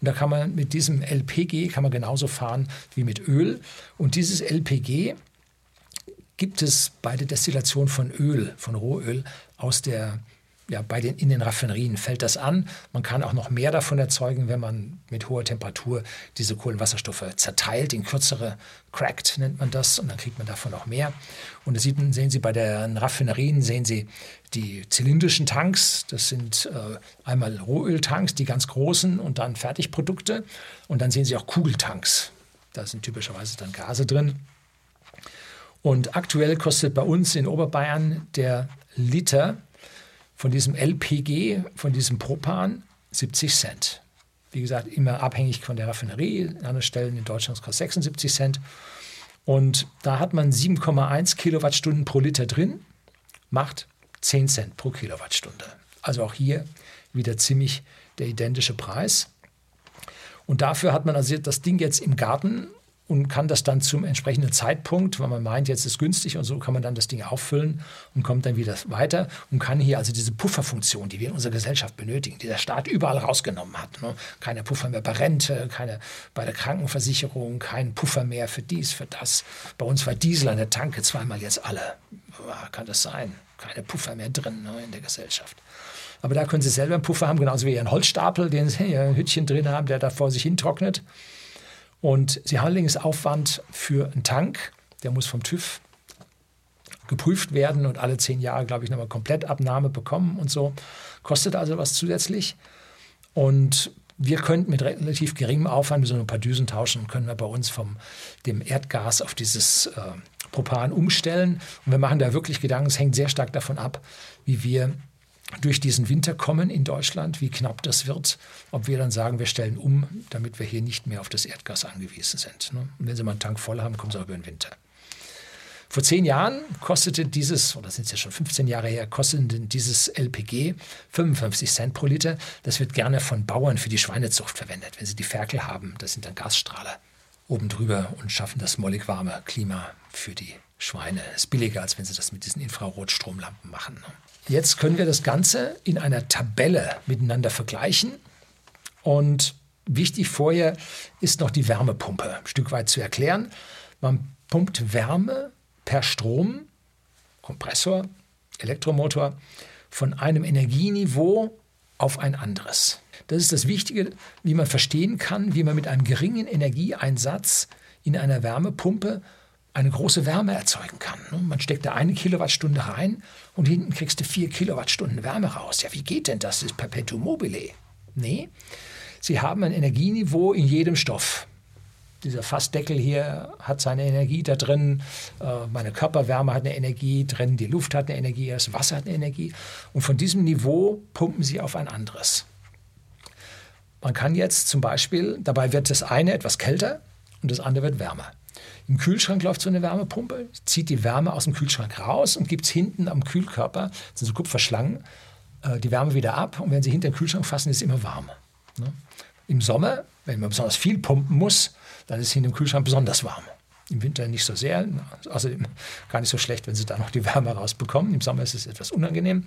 Und da kann man mit diesem LPG kann man genauso fahren wie mit Öl. Und dieses LPG gibt es bei der Destillation von Öl, von Rohöl aus der ja, bei den, in den Raffinerien fällt das an. Man kann auch noch mehr davon erzeugen, wenn man mit hoher Temperatur diese Kohlenwasserstoffe zerteilt, in kürzere cracked nennt man das, und dann kriegt man davon noch mehr. Und das sehen Sie bei den Raffinerien, sehen Sie die zylindrischen Tanks, das sind äh, einmal Rohöltanks, die ganz großen und dann Fertigprodukte. Und dann sehen Sie auch Kugeltanks. Da sind typischerweise dann Gase drin. Und aktuell kostet bei uns in Oberbayern der Liter von diesem LPG, von diesem Propan, 70 Cent. Wie gesagt, immer abhängig von der Raffinerie. An anderen Stellen in Deutschland kostet 76 Cent. Und da hat man 7,1 Kilowattstunden pro Liter drin, macht 10 Cent pro Kilowattstunde. Also auch hier wieder ziemlich der identische Preis. Und dafür hat man also das Ding jetzt im Garten und kann das dann zum entsprechenden Zeitpunkt, wenn man meint, jetzt ist günstig und so, kann man dann das Ding auffüllen und kommt dann wieder weiter und kann hier also diese Pufferfunktion, die wir in unserer Gesellschaft benötigen, die der Staat überall rausgenommen hat. Ne? Keine Puffer mehr bei Rente, keine bei der Krankenversicherung, kein Puffer mehr für dies, für das. Bei uns war Diesel an der Tanke zweimal jetzt alle. Kann das sein? Keine Puffer mehr drin ne, in der Gesellschaft. Aber da können Sie selber einen Puffer haben, genauso wie Ihren Holzstapel, den Sie hier ein Hütchen drin haben, der da vor sich hin trocknet. Und Sie haben allerdings Aufwand für einen Tank, der muss vom TÜV geprüft werden und alle zehn Jahre, glaube ich, nochmal Komplettabnahme bekommen und so. Kostet also was zusätzlich. Und wir könnten mit relativ geringem Aufwand so ein paar Düsen tauschen, können wir bei uns vom dem Erdgas auf dieses äh, Propan umstellen. Und wir machen da wirklich Gedanken, es hängt sehr stark davon ab, wie wir durch diesen Winter kommen in Deutschland, wie knapp das wird, ob wir dann sagen, wir stellen um, damit wir hier nicht mehr auf das Erdgas angewiesen sind. Ne? Und wenn Sie mal einen Tank voll haben, kommen Sie auch über den Winter. Vor zehn Jahren kostete dieses, oder sind es ja schon 15 Jahre her, kostete dieses LPG 55 Cent pro Liter. Das wird gerne von Bauern für die Schweinezucht verwendet. Wenn sie die Ferkel haben, das sind dann Gasstrahler oben drüber und schaffen das mollig warme Klima für die Schweine. Ist billiger, als wenn sie das mit diesen Infrarotstromlampen machen. Jetzt können wir das Ganze in einer Tabelle miteinander vergleichen. Und wichtig vorher ist noch die Wärmepumpe ein Stück weit zu erklären. Man pumpt Wärme per Strom, Kompressor, Elektromotor, von einem Energieniveau auf ein anderes. Das ist das Wichtige, wie man verstehen kann, wie man mit einem geringen Energieeinsatz in einer Wärmepumpe eine große Wärme erzeugen kann. Man steckt da eine Kilowattstunde rein und hinten kriegst du vier Kilowattstunden Wärme raus. Ja, wie geht denn das? Das ist Perpetuum mobile. Nee, sie haben ein Energieniveau in jedem Stoff. Dieser Fassdeckel hier hat seine Energie da drin, äh, meine Körperwärme hat eine Energie drin, die Luft hat eine Energie, das Wasser hat eine Energie. Und von diesem Niveau pumpen sie auf ein anderes. Man kann jetzt zum Beispiel, dabei wird das eine etwas kälter und das andere wird wärmer. Im Kühlschrank läuft so eine Wärmepumpe, zieht die Wärme aus dem Kühlschrank raus und gibt es hinten am Kühlkörper, das sind so Kupferschlangen, äh, die Wärme wieder ab. Und wenn Sie hinter den Kühlschrank fassen, ist es immer warm. Ne? Im Sommer, wenn man besonders viel pumpen muss, dann ist es hinter dem Kühlschrank besonders warm. Im Winter nicht so sehr, außerdem gar nicht so schlecht, wenn Sie da noch die Wärme rausbekommen. Im Sommer ist es etwas unangenehm.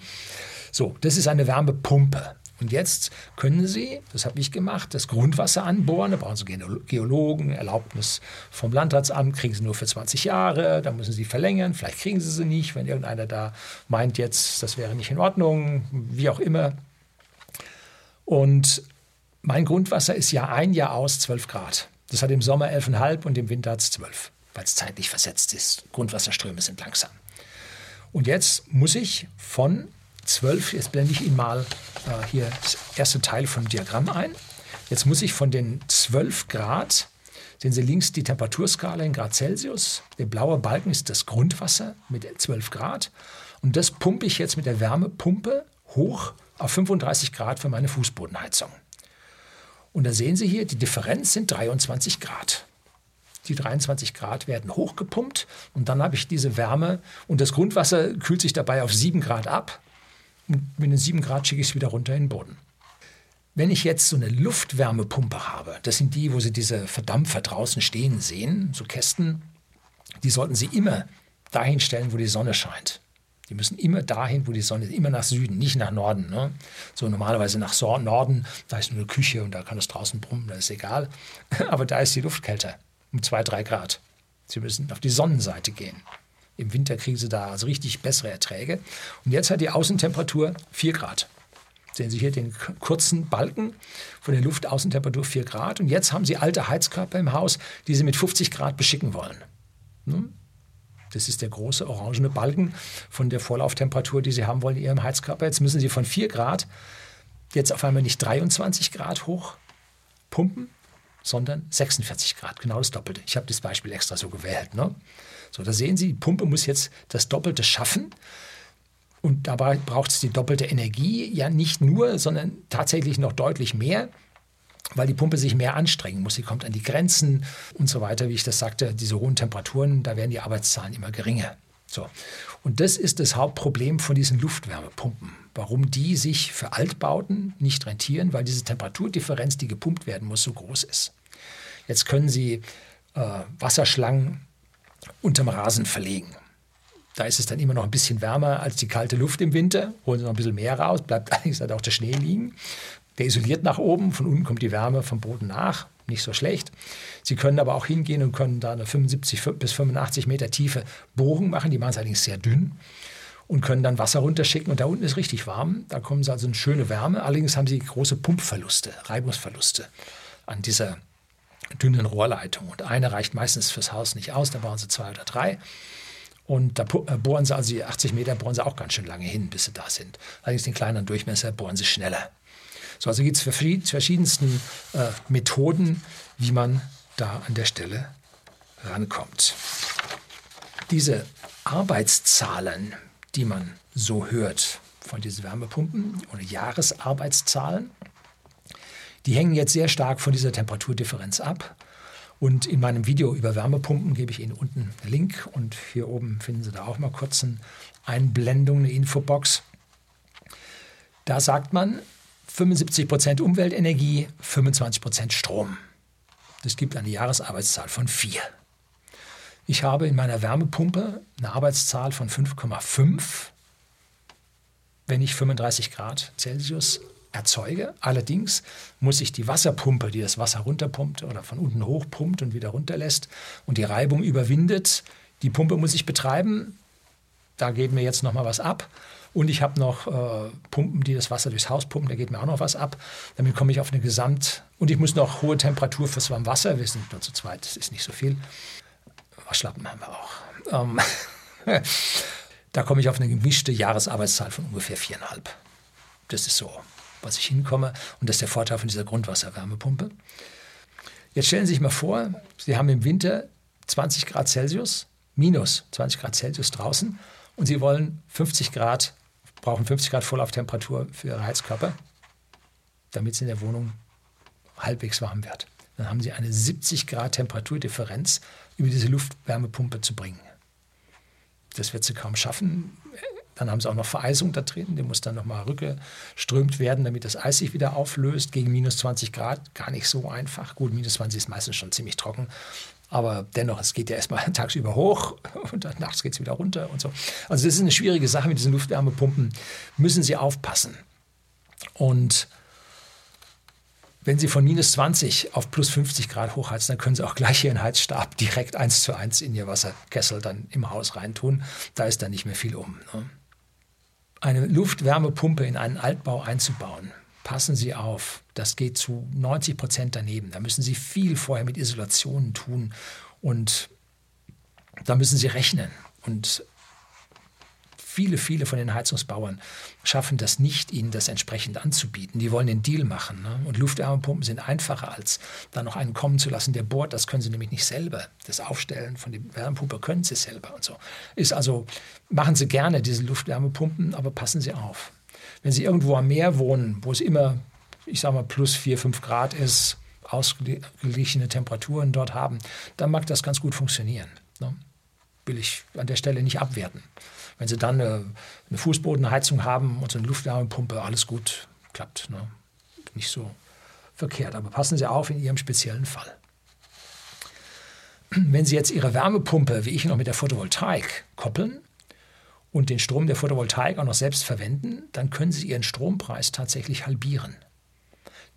So, das ist eine Wärmepumpe. Und jetzt können Sie, das habe ich gemacht, das Grundwasser anbohren. Da brauchen Sie Geologen, Erlaubnis vom Landratsamt, kriegen Sie nur für 20 Jahre, da müssen Sie verlängern. Vielleicht kriegen Sie sie nicht, wenn irgendeiner da meint jetzt, das wäre nicht in Ordnung, wie auch immer. Und mein Grundwasser ist Jahr ein, Jahr aus 12 Grad. Das hat im Sommer 11,5 und im Winter hat es 12, weil es zeitlich versetzt ist. Grundwasserströme sind langsam. Und jetzt muss ich von 12, jetzt blende ich Ihnen mal äh, hier das erste Teil vom Diagramm ein. Jetzt muss ich von den 12 Grad, sehen Sie links die Temperaturskala in Grad Celsius. Der blaue Balken ist das Grundwasser mit 12 Grad. Und das pumpe ich jetzt mit der Wärmepumpe hoch auf 35 Grad für meine Fußbodenheizung. Und da sehen Sie hier, die Differenz sind 23 Grad. Die 23 Grad werden hochgepumpt und dann habe ich diese Wärme und das Grundwasser kühlt sich dabei auf 7 Grad ab und mit den 7 Grad schicke ich es wieder runter in den Boden. Wenn ich jetzt so eine Luftwärmepumpe habe, das sind die, wo Sie diese Verdampfer draußen stehen sehen, so Kästen, die sollten Sie immer dahin stellen, wo die Sonne scheint. Die müssen immer dahin, wo die Sonne ist, immer nach Süden, nicht nach Norden. Ne? So normalerweise nach Norden, da ist nur eine Küche und da kann es draußen brummen, das ist egal. Aber da ist die Luft kälter, um zwei, drei Grad. Sie müssen auf die Sonnenseite gehen. Im Winter kriegen sie da also richtig bessere Erträge. Und jetzt hat die Außentemperatur 4 Grad. Sehen Sie hier den kurzen Balken von der Luftaußentemperatur 4 Grad. Und jetzt haben Sie alte Heizkörper im Haus, die Sie mit 50 Grad beschicken wollen. Hm? Das ist der große orangene Balken von der Vorlauftemperatur, die Sie haben wollen in Ihrem Heizkörper. Jetzt müssen Sie von 4 Grad jetzt auf einmal nicht 23 Grad hoch pumpen, sondern 46 Grad, genau das Doppelte. Ich habe das Beispiel extra so gewählt. Ne? So, da sehen Sie, die Pumpe muss jetzt das Doppelte schaffen. Und dabei braucht es die doppelte Energie, ja nicht nur, sondern tatsächlich noch deutlich mehr. weil die Pumpe sich mehr anstrengen muss. Sie kommt an die Grenzen und so weiter. Wie ich das sagte, diese hohen Temperaturen, da werden die Arbeitszahlen immer geringer. So. Und das ist das Hauptproblem von diesen Luftwärmepumpen. Warum die sich für Altbauten nicht rentieren, weil diese Temperaturdifferenz, die gepumpt werden muss, so groß ist. Jetzt können Sie äh, Wasserschlangen unterm Rasen verlegen. Da ist es dann immer noch ein bisschen wärmer als die kalte Luft im Winter. Holen Sie noch ein bisschen mehr raus, bleibt allerdings halt auch der Schnee liegen. Der isoliert nach oben, von unten kommt die Wärme vom Boden nach, nicht so schlecht. Sie können aber auch hingehen und können da eine 75 bis 85 Meter tiefe Bohrung machen, die machen es allerdings sehr dünn und können dann Wasser runterschicken und da unten ist richtig warm. Da kommen sie also eine schöne Wärme. Allerdings haben sie große Pumpverluste, Reibungsverluste an dieser dünnen Rohrleitung. Und eine reicht meistens fürs Haus nicht aus, da brauchen sie zwei oder drei. Und da äh, bohren sie also die 80 Meter bohren sie auch ganz schön lange hin, bis sie da sind. Allerdings den kleineren Durchmesser bohren sie schneller. So, also gibt es verschiedensten äh, Methoden, wie man da an der Stelle rankommt. Diese Arbeitszahlen, die man so hört von diesen Wärmepumpen oder Jahresarbeitszahlen, die hängen jetzt sehr stark von dieser Temperaturdifferenz ab. Und in meinem Video über Wärmepumpen gebe ich Ihnen unten einen Link und hier oben finden Sie da auch mal kurz eine Einblendung, eine Infobox. Da sagt man 75% Umweltenergie, 25% Strom. Das gibt eine Jahresarbeitszahl von 4. Ich habe in meiner Wärmepumpe eine Arbeitszahl von 5,5, wenn ich 35 Grad Celsius erzeuge. Allerdings muss ich die Wasserpumpe, die das Wasser runterpumpt oder von unten hochpumpt und wieder runterlässt und die Reibung überwindet, die Pumpe muss ich betreiben. Da geht mir jetzt noch mal was ab. Und ich habe noch äh, Pumpen, die das Wasser durchs Haus pumpen, da geht mir auch noch was ab. Damit komme ich auf eine Gesamt... Und ich muss noch hohe Temperatur fürs Warmwasser, wir sind nur zu zweit, das ist nicht so viel. Waschlappen haben wir auch. Ähm, da komme ich auf eine gemischte Jahresarbeitszahl von ungefähr viereinhalb. Das ist so was ich hinkomme. Und das ist der Vorteil von dieser Grundwasserwärmepumpe. Jetzt stellen Sie sich mal vor, Sie haben im Winter 20 Grad Celsius, minus 20 Grad Celsius draußen und Sie wollen 50 Grad, brauchen 50 Grad Vorlauftemperatur für Ihre Heizkörper, damit es in der Wohnung halbwegs warm wird. Dann haben Sie eine 70 Grad Temperaturdifferenz über diese Luftwärmepumpe zu bringen. Das wird sie kaum schaffen. Dann haben sie auch noch Vereisung da drin, die muss dann nochmal rückgeströmt werden, damit das Eis sich wieder auflöst. Gegen minus 20 Grad gar nicht so einfach. Gut, minus 20 ist meistens schon ziemlich trocken. Aber dennoch, es geht ja erstmal tagsüber hoch und dann nachts geht es wieder runter und so. Also das ist eine schwierige Sache mit diesen Luftwärmepumpen. Müssen Sie aufpassen. Und wenn Sie von minus 20 auf plus 50 Grad hochheizen, dann können Sie auch gleich Ihren Heizstab direkt eins zu eins in Ihr Wasserkessel dann im Haus reintun. Da ist dann nicht mehr viel um. Ne? Eine Luftwärmepumpe in einen Altbau einzubauen, passen Sie auf, das geht zu 90 Prozent daneben. Da müssen Sie viel vorher mit Isolationen tun und da müssen Sie rechnen. Und viele, viele von den Heizungsbauern schaffen das nicht, ihnen das entsprechend anzubieten. Die wollen den Deal machen. Ne? Und Luftwärmepumpen sind einfacher, als da noch einen kommen zu lassen, der bohrt. Das können sie nämlich nicht selber. Das Aufstellen von der Wärmepumpe können sie selber und so. Ist also, machen sie gerne diese Luftwärmepumpen, aber passen sie auf. Wenn sie irgendwo am Meer wohnen, wo es immer, ich sage mal, plus 4, 5 Grad ist, ausgeglichene Temperaturen dort haben, dann mag das ganz gut funktionieren. Ne? Will ich an der Stelle nicht abwerten. Wenn Sie dann eine, eine Fußbodenheizung haben und so eine Luftwärmepumpe, alles gut, klappt. Ne? Nicht so verkehrt. Aber passen Sie auf in Ihrem speziellen Fall. Wenn Sie jetzt Ihre Wärmepumpe, wie ich noch mit der Photovoltaik, koppeln und den Strom der Photovoltaik auch noch selbst verwenden, dann können Sie Ihren Strompreis tatsächlich halbieren.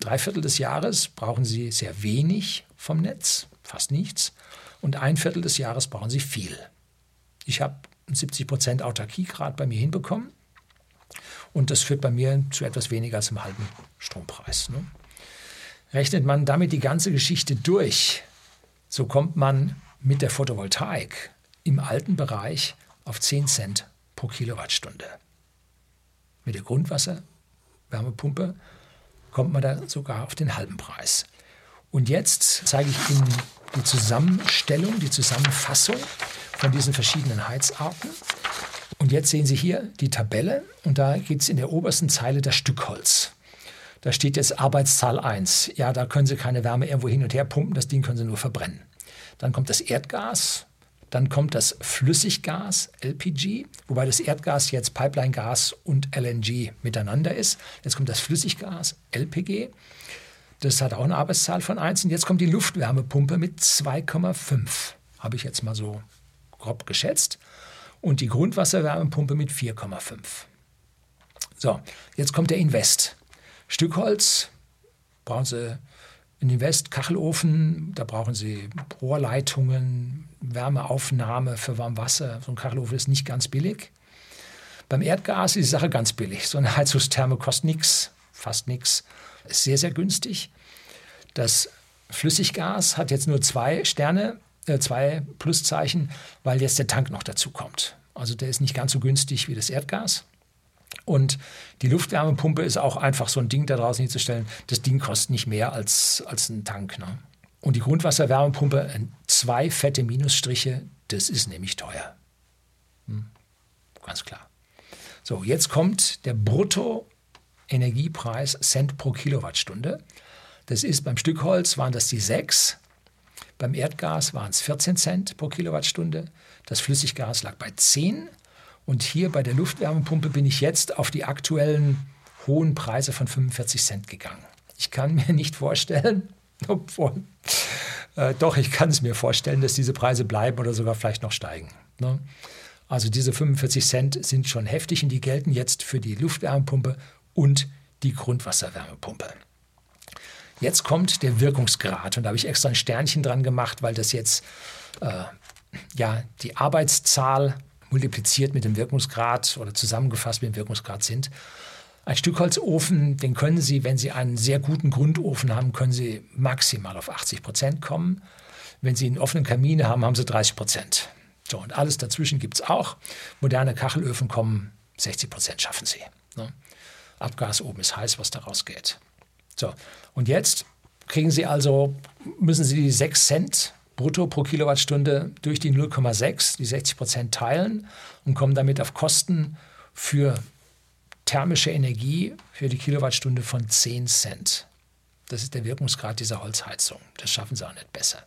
Drei Viertel des Jahres brauchen Sie sehr wenig vom Netz, fast nichts, und ein Viertel des Jahres brauchen Sie viel. Ich habe 70 Prozent Autarkiegrad bei mir hinbekommen. Und das führt bei mir zu etwas weniger als einem halben Strompreis. Ne? Rechnet man damit die ganze Geschichte durch, so kommt man mit der Photovoltaik im alten Bereich auf 10 Cent pro Kilowattstunde. Mit der Grundwasserwärmepumpe kommt man da sogar auf den halben Preis. Und jetzt zeige ich Ihnen die Zusammenstellung, die Zusammenfassung von diesen verschiedenen Heizarten. Und jetzt sehen Sie hier die Tabelle und da gibt es in der obersten Zeile das Stückholz. Da steht jetzt Arbeitszahl 1. Ja, da können Sie keine Wärme irgendwo hin und her pumpen, das Ding können Sie nur verbrennen. Dann kommt das Erdgas, dann kommt das Flüssiggas, LPG, wobei das Erdgas jetzt Pipeline-Gas und LNG miteinander ist. Jetzt kommt das Flüssiggas, LPG. Das hat auch eine Arbeitszahl von 1. Und jetzt kommt die Luftwärmepumpe mit 2,5. Habe ich jetzt mal so grob geschätzt. Und die Grundwasserwärmepumpe mit 4,5. So, jetzt kommt der Invest. Stückholz brauchen Sie in Invest Kachelofen, da brauchen Sie Rohrleitungen, Wärmeaufnahme für Warmwasser. So ein Kachelofen ist nicht ganz billig. Beim Erdgas ist die Sache ganz billig. So eine Heizungstherme kostet nichts, fast nichts. Ist sehr, sehr günstig. Das Flüssiggas hat jetzt nur zwei Sterne, äh, zwei Pluszeichen, weil jetzt der Tank noch dazu kommt. Also der ist nicht ganz so günstig wie das Erdgas. Und die Luftwärmepumpe ist auch einfach so ein Ding da draußen hinzustellen. Das Ding kostet nicht mehr als, als ein Tank. Ne? Und die Grundwasserwärmepumpe, zwei fette Minusstriche, das ist nämlich teuer. Hm? Ganz klar. So, jetzt kommt der Bruttoenergiepreis Cent pro Kilowattstunde. Das ist beim Stückholz waren das die 6, beim Erdgas waren es 14 Cent pro Kilowattstunde, das Flüssiggas lag bei 10 und hier bei der Luftwärmepumpe bin ich jetzt auf die aktuellen hohen Preise von 45 Cent gegangen. Ich kann mir nicht vorstellen, obwohl, äh, doch, ich kann es mir vorstellen, dass diese Preise bleiben oder sogar vielleicht noch steigen. Ne? Also diese 45 Cent sind schon heftig und die gelten jetzt für die Luftwärmepumpe und die Grundwasserwärmepumpe. Jetzt kommt der Wirkungsgrad und da habe ich extra ein Sternchen dran gemacht, weil das jetzt äh, ja die Arbeitszahl multipliziert mit dem Wirkungsgrad oder zusammengefasst mit dem Wirkungsgrad sind. Ein Stückholzofen, den können Sie, wenn Sie einen sehr guten Grundofen haben, können Sie maximal auf 80 Prozent kommen. Wenn Sie einen offenen Kamin haben, haben Sie 30 Prozent. So, und alles dazwischen gibt es auch. Moderne Kachelöfen kommen, 60 Prozent schaffen sie. Ne? Abgas oben ist heiß, was daraus geht. So, und jetzt kriegen Sie also, müssen Sie die 6 Cent brutto pro Kilowattstunde durch die 0,6, die 60 Prozent teilen und kommen damit auf Kosten für thermische Energie für die Kilowattstunde von 10 Cent. Das ist der Wirkungsgrad dieser Holzheizung. Das schaffen sie auch nicht besser.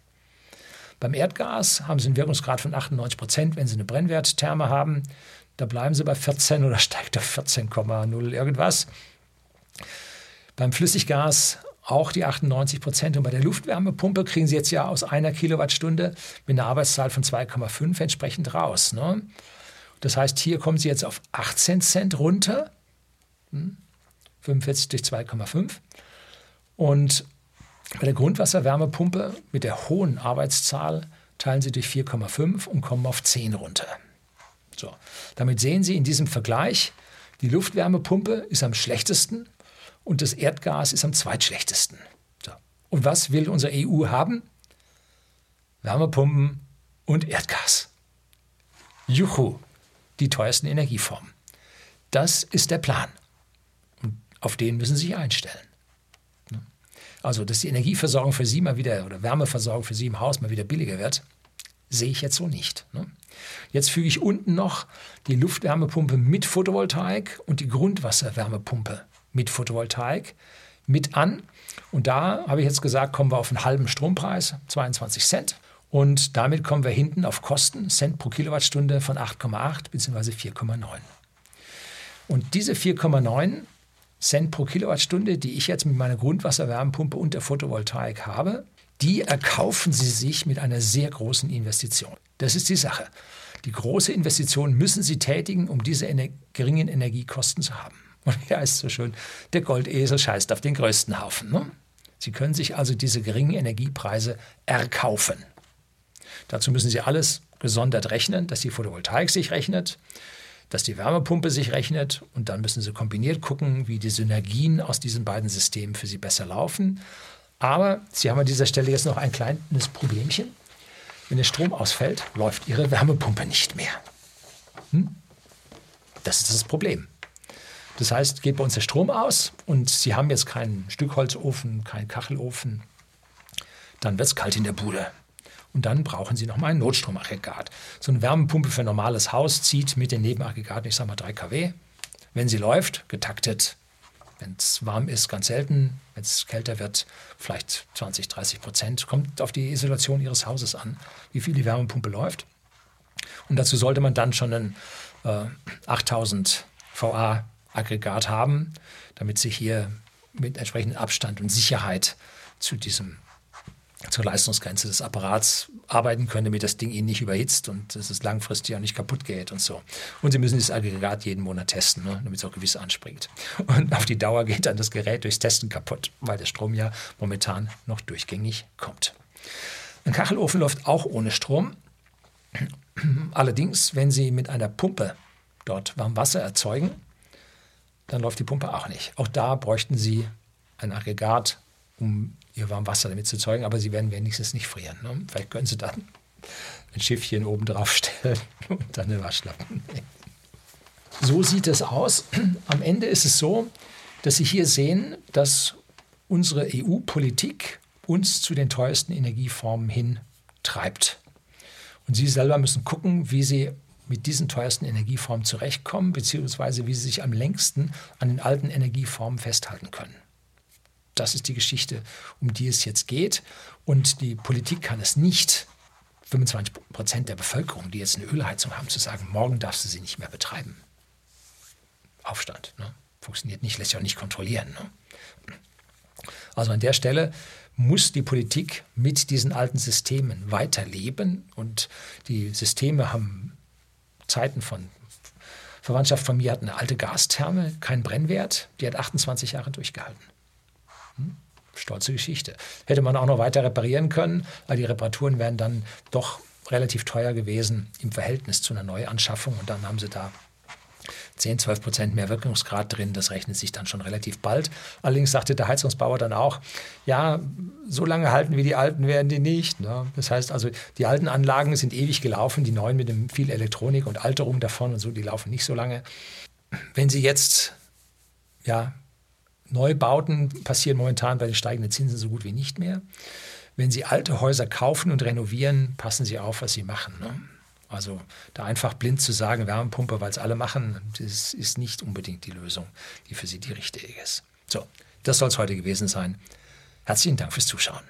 Beim Erdgas haben sie einen Wirkungsgrad von 98 Prozent, wenn sie eine Brennwerttherme haben. Da bleiben sie bei 14 oder steigt auf 14,0 irgendwas. Beim Flüssiggas auch die 98 Prozent. Und bei der Luftwärmepumpe kriegen Sie jetzt ja aus einer Kilowattstunde mit einer Arbeitszahl von 2,5 entsprechend raus. Ne? Das heißt, hier kommen Sie jetzt auf 18 Cent runter. Hm? 45 durch 2,5. Und bei der Grundwasserwärmepumpe mit der hohen Arbeitszahl teilen Sie durch 4,5 und kommen auf 10 runter. So, damit sehen Sie in diesem Vergleich, die Luftwärmepumpe ist am schlechtesten und das Erdgas ist am zweitschlechtesten. So. Und was will unsere EU haben? Wärmepumpen und Erdgas. Juhu, die teuersten Energieformen. Das ist der Plan. Und auf den müssen Sie sich einstellen. Also, dass die Energieversorgung für Sie mal wieder oder Wärmeversorgung für Sie im Haus mal wieder billiger wird, sehe ich jetzt so nicht. Jetzt füge ich unten noch die Luftwärmepumpe mit Photovoltaik und die Grundwasserwärmepumpe mit Photovoltaik mit an. Und da habe ich jetzt gesagt, kommen wir auf einen halben Strompreis, 22 Cent. Und damit kommen wir hinten auf Kosten, Cent pro Kilowattstunde von 8,8 bzw. 4,9. Und diese 4,9 Cent pro Kilowattstunde, die ich jetzt mit meiner Grundwasserwärmepumpe und der Photovoltaik habe, die erkaufen Sie sich mit einer sehr großen Investition. Das ist die Sache. Die große Investition müssen Sie tätigen, um diese ener geringen Energiekosten zu haben. Und ja, ist so schön, der Goldesel scheißt auf den größten Haufen. Ne? Sie können sich also diese geringen Energiepreise erkaufen. Dazu müssen Sie alles gesondert rechnen, dass die Photovoltaik sich rechnet, dass die Wärmepumpe sich rechnet und dann müssen Sie kombiniert gucken, wie die Synergien aus diesen beiden Systemen für Sie besser laufen. Aber Sie haben an dieser Stelle jetzt noch ein kleines Problemchen. Wenn der Strom ausfällt, läuft Ihre Wärmepumpe nicht mehr. Hm? Das ist das Problem. Das heißt, geht bei uns der Strom aus und Sie haben jetzt keinen Stückholzofen, keinen Kachelofen, dann wird es kalt in der Bude. Und dann brauchen Sie nochmal ein Notstromaggregat. So eine Wärmepumpe für ein normales Haus zieht mit den Nebenaggregaten, ich sage mal 3 kW. Wenn sie läuft, getaktet Wenn es warm ist, ganz selten. Wenn es kälter wird, vielleicht 20, 30 Prozent. Kommt auf die Isolation Ihres Hauses an, wie viel die Wärmepumpe läuft. Und dazu sollte man dann schon ein äh, 8000 VA-Aggregat haben, damit Sie hier mit entsprechendem Abstand und Sicherheit zu diesem zur Leistungsgrenze des Apparats arbeiten können, damit das Ding Ihnen nicht überhitzt und dass es langfristig auch nicht kaputt geht und so. Und Sie müssen dieses Aggregat jeden Monat testen, ne, damit es auch gewiss anspringt. Und auf die Dauer geht dann das Gerät durchs Testen kaputt, weil der Strom ja momentan noch durchgängig kommt. Ein Kachelofen läuft auch ohne Strom. Allerdings, wenn Sie mit einer Pumpe dort Warmwasser erzeugen, dann läuft die Pumpe auch nicht. Auch da bräuchten Sie ein Aggregat, um ihr Warmwasser damit zu zeugen, aber sie werden wenigstens nicht frieren. Ne? Vielleicht können sie dann ein Schiffchen oben drauf stellen und dann eine Waschlappen. So sieht es aus. Am Ende ist es so, dass Sie hier sehen, dass unsere EU-Politik uns zu den teuersten Energieformen hin treibt. Und Sie selber müssen gucken, wie Sie mit diesen teuersten Energieformen zurechtkommen, beziehungsweise wie Sie sich am längsten an den alten Energieformen festhalten können. Das ist die Geschichte, um die es jetzt geht. Und die Politik kann es nicht, 25 Prozent der Bevölkerung, die jetzt eine Ölheizung haben, zu sagen, morgen darfst du sie nicht mehr betreiben. Aufstand. Ne? Funktioniert nicht, lässt sich auch nicht kontrollieren. Ne? Also an der Stelle muss die Politik mit diesen alten Systemen weiterleben. Und die Systeme haben Zeiten von Verwandtschaft von mir hat eine alte Gastherme, keinen Brennwert, die hat 28 Jahre durchgehalten. Hm? Stolze Geschichte. Hätte man auch noch weiter reparieren können, weil die Reparaturen wären dann doch relativ teuer gewesen im Verhältnis zu einer Neuanschaffung. Und dann haben sie da 10, 12 Prozent mehr Wirkungsgrad drin. Das rechnet sich dann schon relativ bald. Allerdings sagte der Heizungsbauer dann auch, ja, so lange halten wie die alten werden die nicht. Ne? Das heißt also, die alten Anlagen sind ewig gelaufen, die neuen mit dem viel Elektronik und Alterung davon und so, die laufen nicht so lange. Wenn Sie jetzt ja, Neubauten passieren momentan bei den steigenden Zinsen so gut wie nicht mehr. Wenn Sie alte Häuser kaufen und renovieren, passen Sie auf, was Sie machen. Ne? Also da einfach blind zu sagen, Wärmepumpe, weil es alle machen, das ist nicht unbedingt die Lösung, die für Sie die richtige ist. So, das soll es heute gewesen sein. Herzlichen Dank fürs Zuschauen.